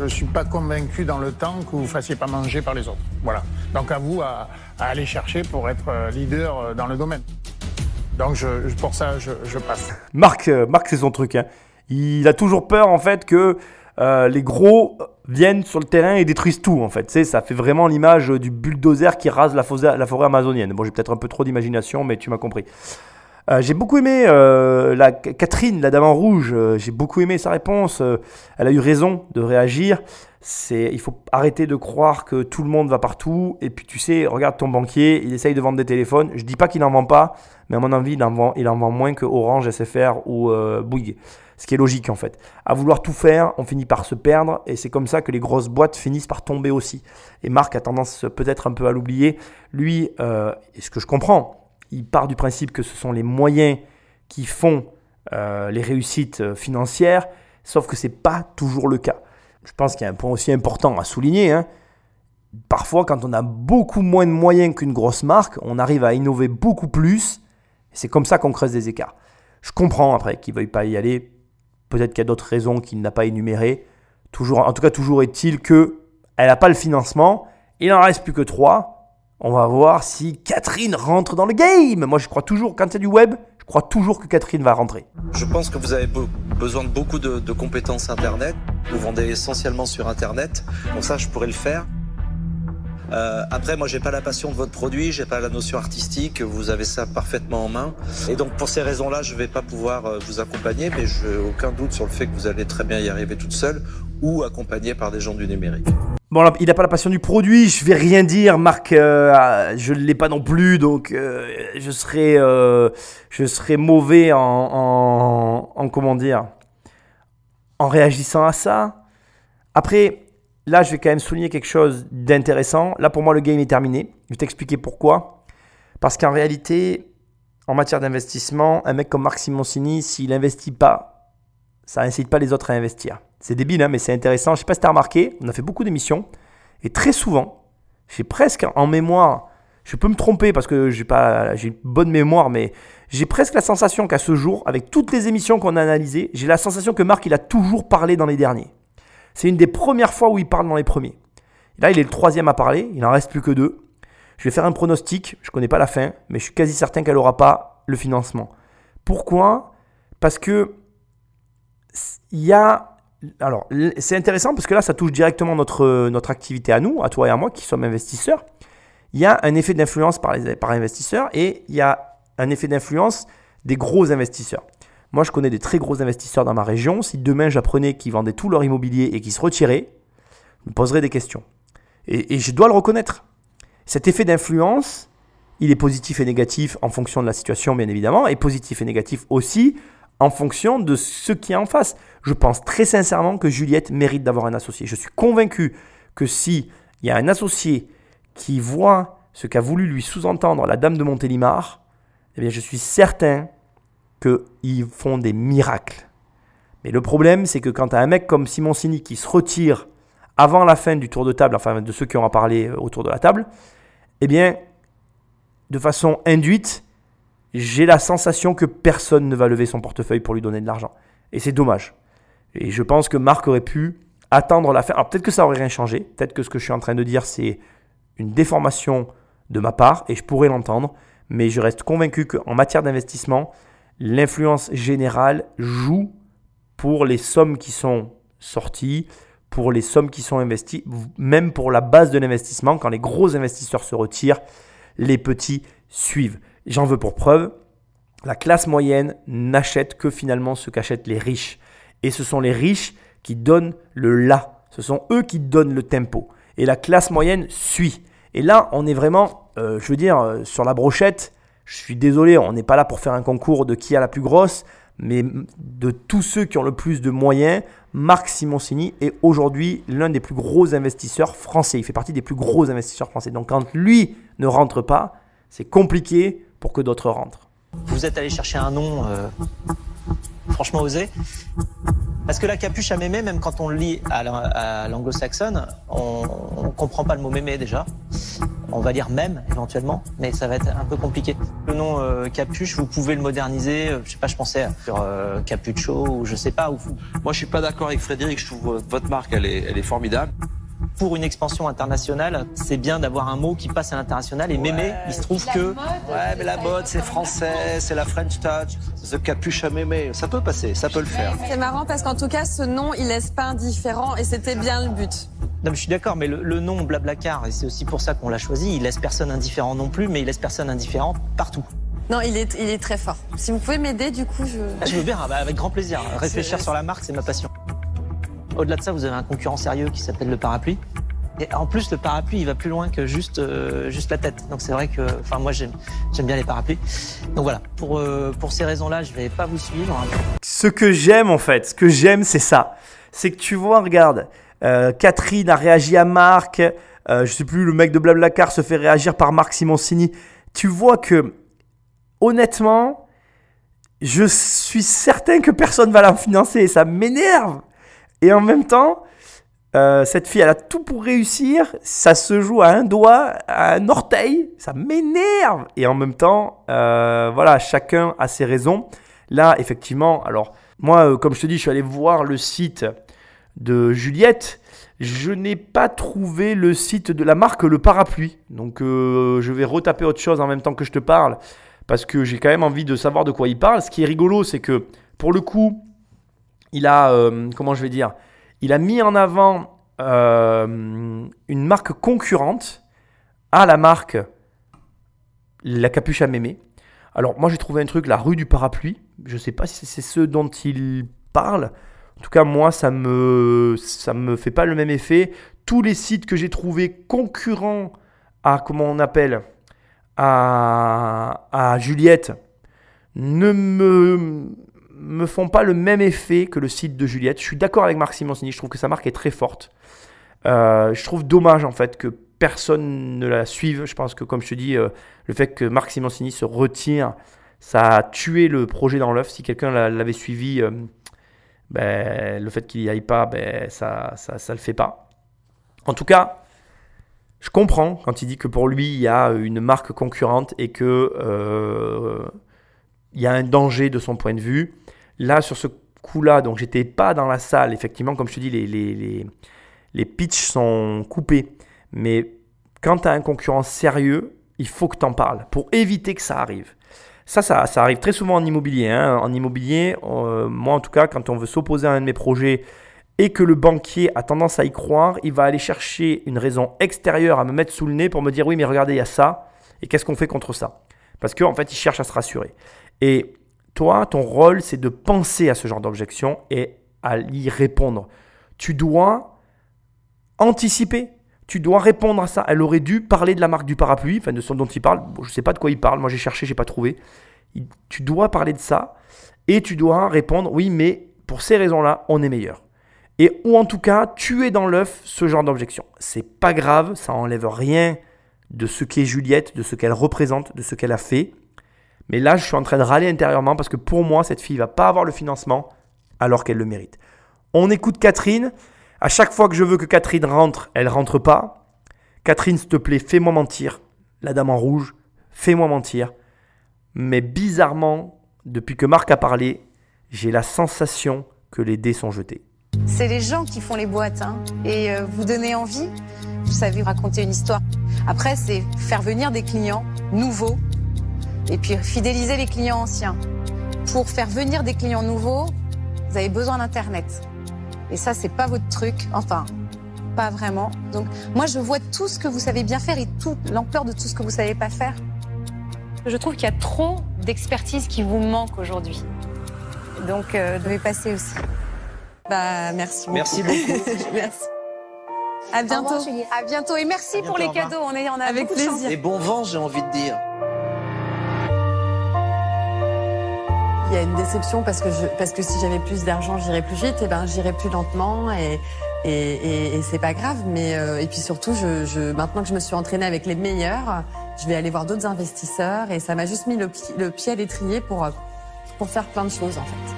Je suis pas convaincu dans le temps que vous fassiez pas manger par les autres. Voilà. Donc à vous à, à aller chercher pour être euh, leader euh, dans le domaine. Donc je, je- pour ça, je, je passe. Marc, euh, Marc c'est son truc. hein. Il a toujours peur en fait que euh, les gros viennent sur le terrain et détruisent tout en fait. Ça fait vraiment l'image du bulldozer qui rase la forêt, amazonienne. Bon, j'ai peut-être un peu trop d'imagination, mais tu m'as compris. Euh, j'ai beaucoup aimé euh, la Catherine, la dame en rouge. euh, j'ai beaucoup aimé sa réponse. euh, elle a eu raison de réagir. Il faut arrêter de croire que tout le monde va partout. Et puis tu sais, regarde ton banquier, il essaye de vendre des téléphones. Je dis pas qu'il n'en vend pas, mais à mon avis, il en vend, il en vend moins que Orange, SFR ou euh, Bouygues. Ce qui est logique en fait. À vouloir tout faire, on finit par se perdre et c'est comme ça que les grosses boîtes finissent par tomber aussi. Et Marc a tendance peut-être un peu à l'oublier. Lui, euh, ce que je comprends, il part du principe que ce sont les moyens qui font euh, les réussites euh, financières, sauf que c'est pas toujours le cas. Je pense qu'il y a un point aussi important à souligner. hein. Parfois, quand on a beaucoup moins de moyens qu'une grosse marque, on arrive à innover beaucoup plus. C'est comme ça qu'on creuse des écarts. Je comprends après qu'il ne veuille pas y aller. Peut-être qu'il y a d'autres raisons qu'il n'a pas énumérées. En tout cas, toujours est-il que elle n'a pas le financement. Il n'en reste plus que trois. On va voir si Catherine rentre dans le game. Moi, je crois toujours, quand c'est du web, je crois toujours que Catherine va rentrer. Je pense que vous avez be- besoin de beaucoup de, de compétences Internet. Vous vendez essentiellement sur Internet. Donc ça, je pourrais le faire. Euh, après, moi, j'ai pas la passion de votre produit, j'ai pas la notion artistique. Vous avez ça parfaitement en main. Et donc, pour ces raisons-là, je vais pas pouvoir euh, vous accompagner, mais je aucun doute sur le fait que vous allez très bien y arriver toute seule ou accompagné par des gens du numérique. Bon, il n'a pas la passion du produit, je vais rien dire, Marc, euh, je ne l'ai pas non plus, donc euh, je, serais, euh, je serais mauvais en, en, en, comment dire, en réagissant à ça. Après, là, je vais quand même souligner quelque chose d'intéressant. Là, pour moi, le game est terminé. Je vais t'expliquer pourquoi. Parce qu'en réalité, en matière d'investissement, un mec comme Marc Simoncini, s'il n'investit pas, ça n'incite pas les autres à investir. C'est débile, hein, mais c'est intéressant. Je ne sais pas si tu as remarqué, on a fait beaucoup d'émissions. Et très souvent, j'ai presque en mémoire, je peux me tromper parce que j'ai pas, j'ai une bonne mémoire, mais j'ai presque la sensation qu'à ce jour, avec toutes les émissions qu'on a analysées, j'ai la sensation que Marc, il a toujours parlé dans les derniers. C'est une des premières fois où il parle dans les premiers. là, il est le troisième à parler, il n'en reste plus que deux. Je vais faire un pronostic, je ne connais pas la fin, mais je suis quasi certain qu'elle n'aura pas le financement. Pourquoi? Parce que il y a alors, c'est intéressant parce que là, ça touche directement notre, notre activité à nous, à toi et à moi qui sommes investisseurs. Il y a un effet d'influence par les par investisseurs et il y a un effet d'influence des gros investisseurs. Moi, je connais des très gros investisseurs dans ma région. Si demain j'apprenais qu'ils vendaient tout leur immobilier et qu'ils se retiraient, je me poserais des questions. Et, je dois le reconnaître. Cet effet d'influence, il est positif et négatif en fonction de la situation, bien évidemment, et positif et négatif aussi en fonction de ce qui est en face. Je pense très sincèrement que Juliette mérite d'avoir un associé. Je suis convaincu que si il y a un associé qui voit ce qu'a voulu lui sous-entendre la dame de Montélimar, eh bien je suis certain qu'ils font des miracles. Mais le problème, c'est que quand tu as un mec comme Simon Sini qui se retire avant la fin du tour de table, enfin de ceux qui ont à parler euh, autour de la table, eh bien, de façon induite, j'ai la sensation que personne ne va lever son portefeuille pour lui donner de l'argent. Et c'est dommage. Et je pense que Marc aurait pu attendre la fin. Alors peut-être que ça aurait rien changé. Peut-être que ce que je suis en train de dire, c'est une déformation de ma part, et je pourrais l'entendre. Mais je reste convaincu qu'en matière d'investissement, l'influence générale joue pour les sommes qui sont sorties, pour les sommes qui sont investies, même pour la base de l'investissement. Quand les gros investisseurs se retirent, les petits suivent. J'en veux pour preuve, la classe moyenne n'achète que finalement ce qu'achètent les riches. Et ce sont les riches qui donnent le là. Ce sont eux qui donnent le tempo. Et la classe moyenne suit. Et là, on est vraiment, euh, je veux dire, euh, sur la brochette. Je suis désolé, on n'est pas là pour faire un concours de qui a la plus grosse, mais de tous ceux qui ont le plus de moyens, Marc Simoncini est aujourd'hui l'un des plus gros investisseurs français. Il fait partie des plus gros investisseurs français. Donc quand lui ne rentre pas, c'est compliqué pour que d'autres rentrent. Vous êtes allé chercher un nom euh, franchement osé parce que la capuche à mémé, même quand on le lit à l'anglo-saxonne, on, ne comprend pas le mot mémé déjà. On va lire même éventuellement, mais ça va être un peu compliqué. Le nom euh, capuche, vous pouvez le moderniser. Euh, je sais pas, je pensais sur capucho ou je sais pas. Ou... Moi, je suis pas d'accord avec Frédéric. Je trouve votre marque, elle est formidable pour une expansion internationale, c'est bien d'avoir un mot qui passe à l'international. Et mémé, il se trouve que. ouais, mais la mode, c'est français, c'est la French touch, the capuche à mémé. Ça peut passer, ça peut le faire. C'est marrant parce qu'en tout cas, ce nom, il laisse pas indifférent et c'était bien le but. Non, mais je suis d'accord, mais le, nom Blablacar, et c'est aussi pour ça qu'on l'a choisi, il laisse personne indifférent non plus, mais il laisse personne indifférent partout. Non, il est, il est très fort. Si vous pouvez m'aider, du coup, je. Ah, je veux bien, avec grand plaisir. Réfléchir sur la marque, c'est ma passion. Au-delà de ça, vous avez un concurrent sérieux qui s'appelle le parapluie. Et en plus, le parapluie, il va plus loin que juste, euh, juste la tête. Donc c'est vrai que, enfin, moi, j'aime, bien les parapluies. Donc voilà, pour, euh, pour ces raisons-là, je vais pas vous suivre. Ce que j'aime, en fait, ce que j'aime, c'est ça. C'est que tu vois, regarde, euh, Catherine a réagi à Marc. je sais plus, le mec de Blablacar se fait réagir par Marc Simoncini. Tu vois que, honnêtement, je suis certain que personne va la financer. Ça m'énerve. Et en même temps, euh, cette fille, elle a tout pour réussir. Ça se joue à un doigt, à un orteil. Ça m'énerve. Et en même temps, euh, voilà, chacun a ses raisons. Là, effectivement, alors, moi, euh, comme je te dis, je suis allé voir le site de Juliette. Je n'ai pas trouvé le site de la marque Le Parapluie. Donc, je vais retaper autre chose en même temps que je te parle. Parce que j'ai quand même envie de savoir de quoi il parle. Ce qui est rigolo, c'est que, pour le coup, il a, euh, comment je vais dire, il a mis en avant euh, une marque concurrente à la marque La Capuche à Mémé. Alors moi j'ai trouvé un truc, la rue du parapluie. Je ne sais pas si c'est ce dont il parle. En tout cas moi ça me ça me fait pas le même effet. Tous les sites que j'ai trouvés concurrents à comment on appelle à, à Juliette ne me me font pas le même effet que le site de Juliette. Je suis d'accord avec Marc Simoncini, je trouve que sa marque est très forte. Euh, je trouve dommage en fait que personne ne la suive. Je pense que comme je te dis, euh, le fait que Marc Simoncini se retire, ça a tué le projet dans l'œuf. Si quelqu'un l'avait suivi, euh, ben, le fait qu'il n'y aille pas, ben, ça ça, ça le fait pas. En tout cas, je comprends quand il dit que pour lui, il y a une marque concurrente et que il y a un danger de son point de vue. Là, sur ce coup-là, donc j'étais pas dans la salle. Effectivement, comme je te dis, les, les, les, les pitchs sont coupés. Mais quand tu as un concurrent sérieux, il faut que tu en parles pour éviter que ça arrive. Ça, ça, ça arrive très souvent en immobilier. Hein. En immobilier, euh, moi en tout cas, quand on veut s'opposer à un de mes projets et que le banquier a tendance à y croire, il va aller chercher une raison extérieure à me mettre sous le nez pour me dire oui, mais regardez, il y a ça. Et qu'est-ce qu'on fait contre ça? Parce qu'en en fait, il cherche à se rassurer. Et toi, ton rôle, c'est de penser à ce genre d'objection et à y répondre. Tu dois anticiper. Tu dois répondre à ça. Elle aurait dû parler de la marque du parapluie, enfin de ce dont il parle. je ne sais pas de quoi il parle. Moi, j'ai cherché, j'ai pas trouvé. Tu dois parler de ça et tu dois répondre oui, mais pour ces raisons-là, on est meilleur. Et ou en tout cas, tu es dans l'œuf ce genre d'objection. C'est pas grave, ça enlève rien de ce qu'est Juliette, de ce qu'elle représente, de ce qu'elle a fait. Mais là, je suis en train de râler intérieurement parce que pour moi, cette fille va pas avoir le financement alors qu'elle le mérite. On écoute Catherine. À chaque fois que je veux que Catherine rentre, elle rentre pas. Catherine, s'il te plaît, fais-moi mentir. La dame en rouge, fais-moi mentir. Mais bizarrement, depuis que Marc a parlé, j'ai la sensation que les dés sont jetés. C'est les gens qui font les boîtes. Hein. Et euh, vous donnez envie, vous savez raconter une histoire. Après, c'est faire venir des clients nouveaux et puis fidéliser les clients anciens. Pour faire venir des clients nouveaux, vous avez besoin d'Internet. Et ça, c'est pas votre truc. Enfin, pas vraiment. Donc, moi, je vois tout ce que vous savez bien faire et toute l'ampleur de tout ce que vous savez pas faire. Je trouve qu'il y a trop d'expertise qui vous manque aujourd'hui. Donc, euh, devez passer aussi. Bah, merci beaucoup. Merci beaucoup. merci. À bientôt. à bientôt. Et merci pour les cadeaux. On est en a Avec plaisir. Et bon vent, j'ai envie de dire. Il y a une déception parce que, parce que si j'avais plus d'argent, j'irais plus vite, et ben j'irais plus lentement et, et, et, c'est pas grave. Mais euh, et puis surtout, maintenant que je me suis entraînée avec les meilleurs, je vais aller voir d'autres investisseurs et ça m'a juste mis le, le pied à l'étrier pour, pour faire plein de choses en fait.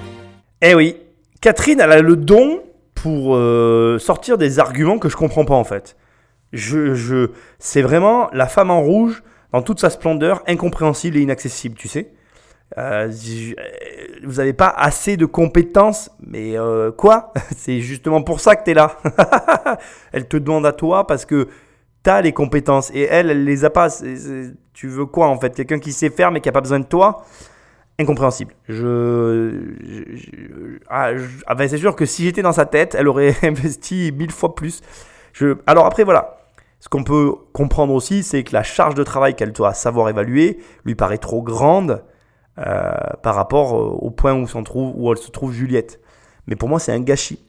Eh oui, Catherine, elle a le don pour euh, sortir des arguments que je comprends pas en fait. Je, je, c'est vraiment la femme en rouge dans toute sa splendeur, incompréhensible et inaccessible, tu sais. Euh, vous n'avez pas assez de compétences, mais euh, quoi? C'est justement pour ça que tu es là. elle te demande à toi parce que tu as les compétences et elle, elle les a pas. tu veux quoi en fait? Quelqu'un qui sait faire mais qui n'a pas besoin de toi? Incompréhensible. Je, ah, ah ben, c'est sûr que si j'étais dans sa tête, elle aurait investi mille fois plus. Alors après voilà, ce qu'on peut comprendre aussi, c'est que la charge de travail qu'elle doit savoir évaluer lui paraît trop grande euh, par rapport euh, au point où elle se trouve Juliette. Mais pour moi, c'est un gâchis.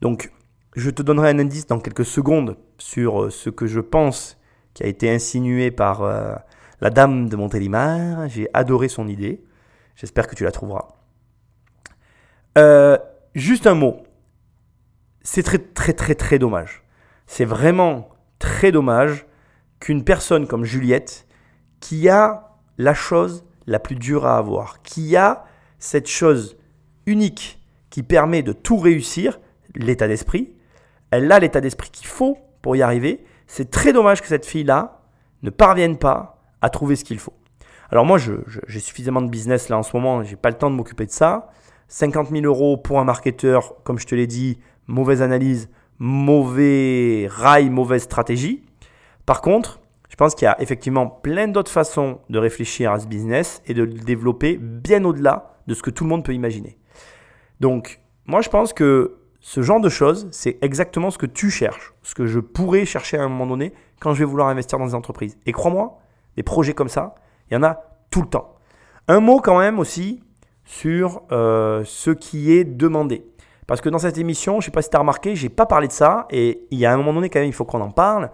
Donc, je te donnerai un indice dans quelques secondes sur euh, ce que je pense qui a été insinué par la dame de Montélimar. J'ai adoré son idée. J'espère que tu la trouveras. juste un mot. C'est très très très très dommage. C'est vraiment très dommage qu'une personne comme Juliette, qui a la chose la plus dure à avoir, qui a cette chose unique qui permet de tout réussir, l'état d'esprit. Elle a l'état d'esprit qu'il faut pour y arriver. C'est très dommage que cette fille-là ne parvienne pas à trouver ce qu'il faut. Alors moi, j'ai suffisamment de business là en ce moment, j'ai pas le temps de m'occuper de ça. 50 000 euros pour un marketeur, comme je te l'ai dit, mauvaise analyse, mauvais rail, mauvaise stratégie. Par contre, je pense qu'il y a effectivement plein d'autres façons de réfléchir à ce business et de le développer bien au-delà de ce que tout le monde peut imaginer. Donc, moi, je pense que ce genre de choses, c'est exactement ce que tu cherches, ce que je pourrais chercher à un moment donné, quand je vais vouloir investir dans des entreprises. Et crois-moi, des projets comme ça, il y en a tout le temps. Un mot quand même aussi sur euh, ce qui est demandé. Parce que dans cette émission, je ne sais pas si tu as remarqué, je n'ai pas parlé de ça et il y a un moment donné quand même, il faut qu'on en parle.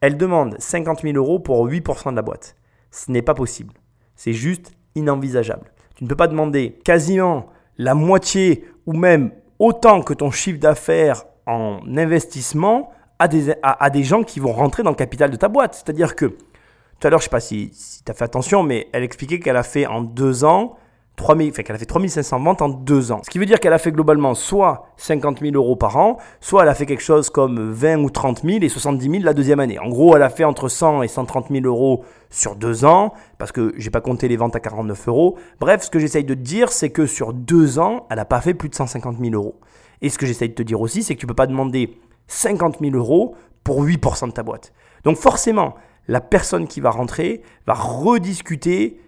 Elle demande 50 000 euros pour 8% de la boîte. Ce n'est pas possible. C'est juste inenvisageable. Tu ne peux pas demander quasiment la moitié ou même autant que ton chiffre d'affaires en investissement à des, à, des gens qui vont rentrer dans le capital de ta boîte. C'est-à-dire que, tout à l'heure, je ne sais pas si, si tu as fait attention, mais elle expliquait qu'elle a fait en deux ans 3000, fait qu'elle a fait 3500 ventes en deux ans. Ce qui veut dire qu'elle a fait globalement soit 50 000 euros par an, soit elle a fait quelque chose comme 20 ou 30 000 et 70 000 la deuxième année. En gros, elle a fait entre 100 et 130 000 euros sur deux ans, parce que j'ai pas compté les ventes à 49 euros. Bref, ce que j'essaye de te dire, c'est que sur deux ans, elle n'a pas fait plus de 150 000 euros. Et ce que j'essaye de te dire aussi, c'est que tu peux pas demander 50 000 euros pour 8% de ta boîte. Donc forcément, la personne qui va rentrer va rediscuter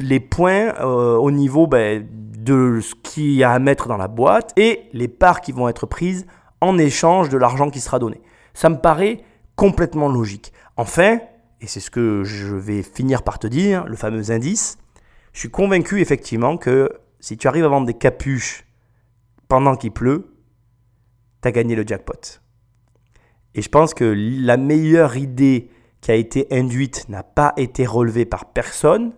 les points euh, au niveau ben, de ce qu'il y a à mettre dans la boîte et les parts qui vont être prises en échange de l'argent qui sera donné. Ça me paraît complètement logique. Enfin, et c'est ce que je vais finir par te dire, le fameux indice, je suis convaincu effectivement que si tu arrives à vendre des capuches pendant qu'il pleut, tu as gagné le jackpot. Et je pense que la meilleure idée qui a été induite n'a pas été relevée par personne.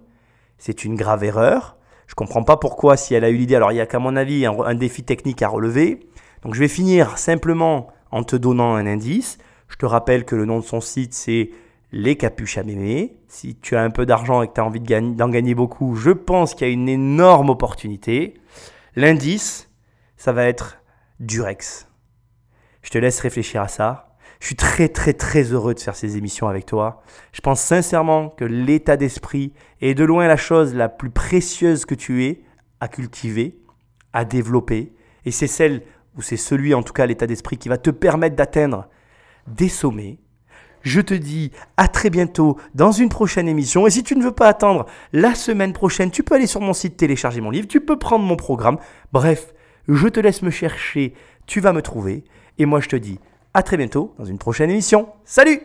C'est une grave erreur. Je ne comprends pas pourquoi si elle a eu l'idée. Alors il y a qu'à mon avis un, défi technique à relever. Donc je vais finir simplement en te donnant un indice. Je te rappelle que le nom de son site c'est Les Capuches à Mémé. Si tu as un peu d'argent et que tu as envie d'en gagner beaucoup, je pense qu'il y a une énorme opportunité. L'indice, ça va être Durex. Je te laisse réfléchir à ça. Je suis très très très heureux de faire ces émissions avec toi. Je pense sincèrement que l'état d'esprit est de loin la chose la plus précieuse que tu aies à cultiver, à développer. Et c'est celle, ou c'est celui en tout cas, l'état d'esprit qui va te permettre d'atteindre des sommets. Je te dis à très bientôt dans une prochaine émission. Et si tu ne veux pas attendre la semaine prochaine, tu peux aller sur mon site télécharger mon livre, tu peux prendre mon programme. Bref, je te laisse me chercher, tu vas me trouver. Et moi je te dis à très bientôt dans une prochaine émission. Salut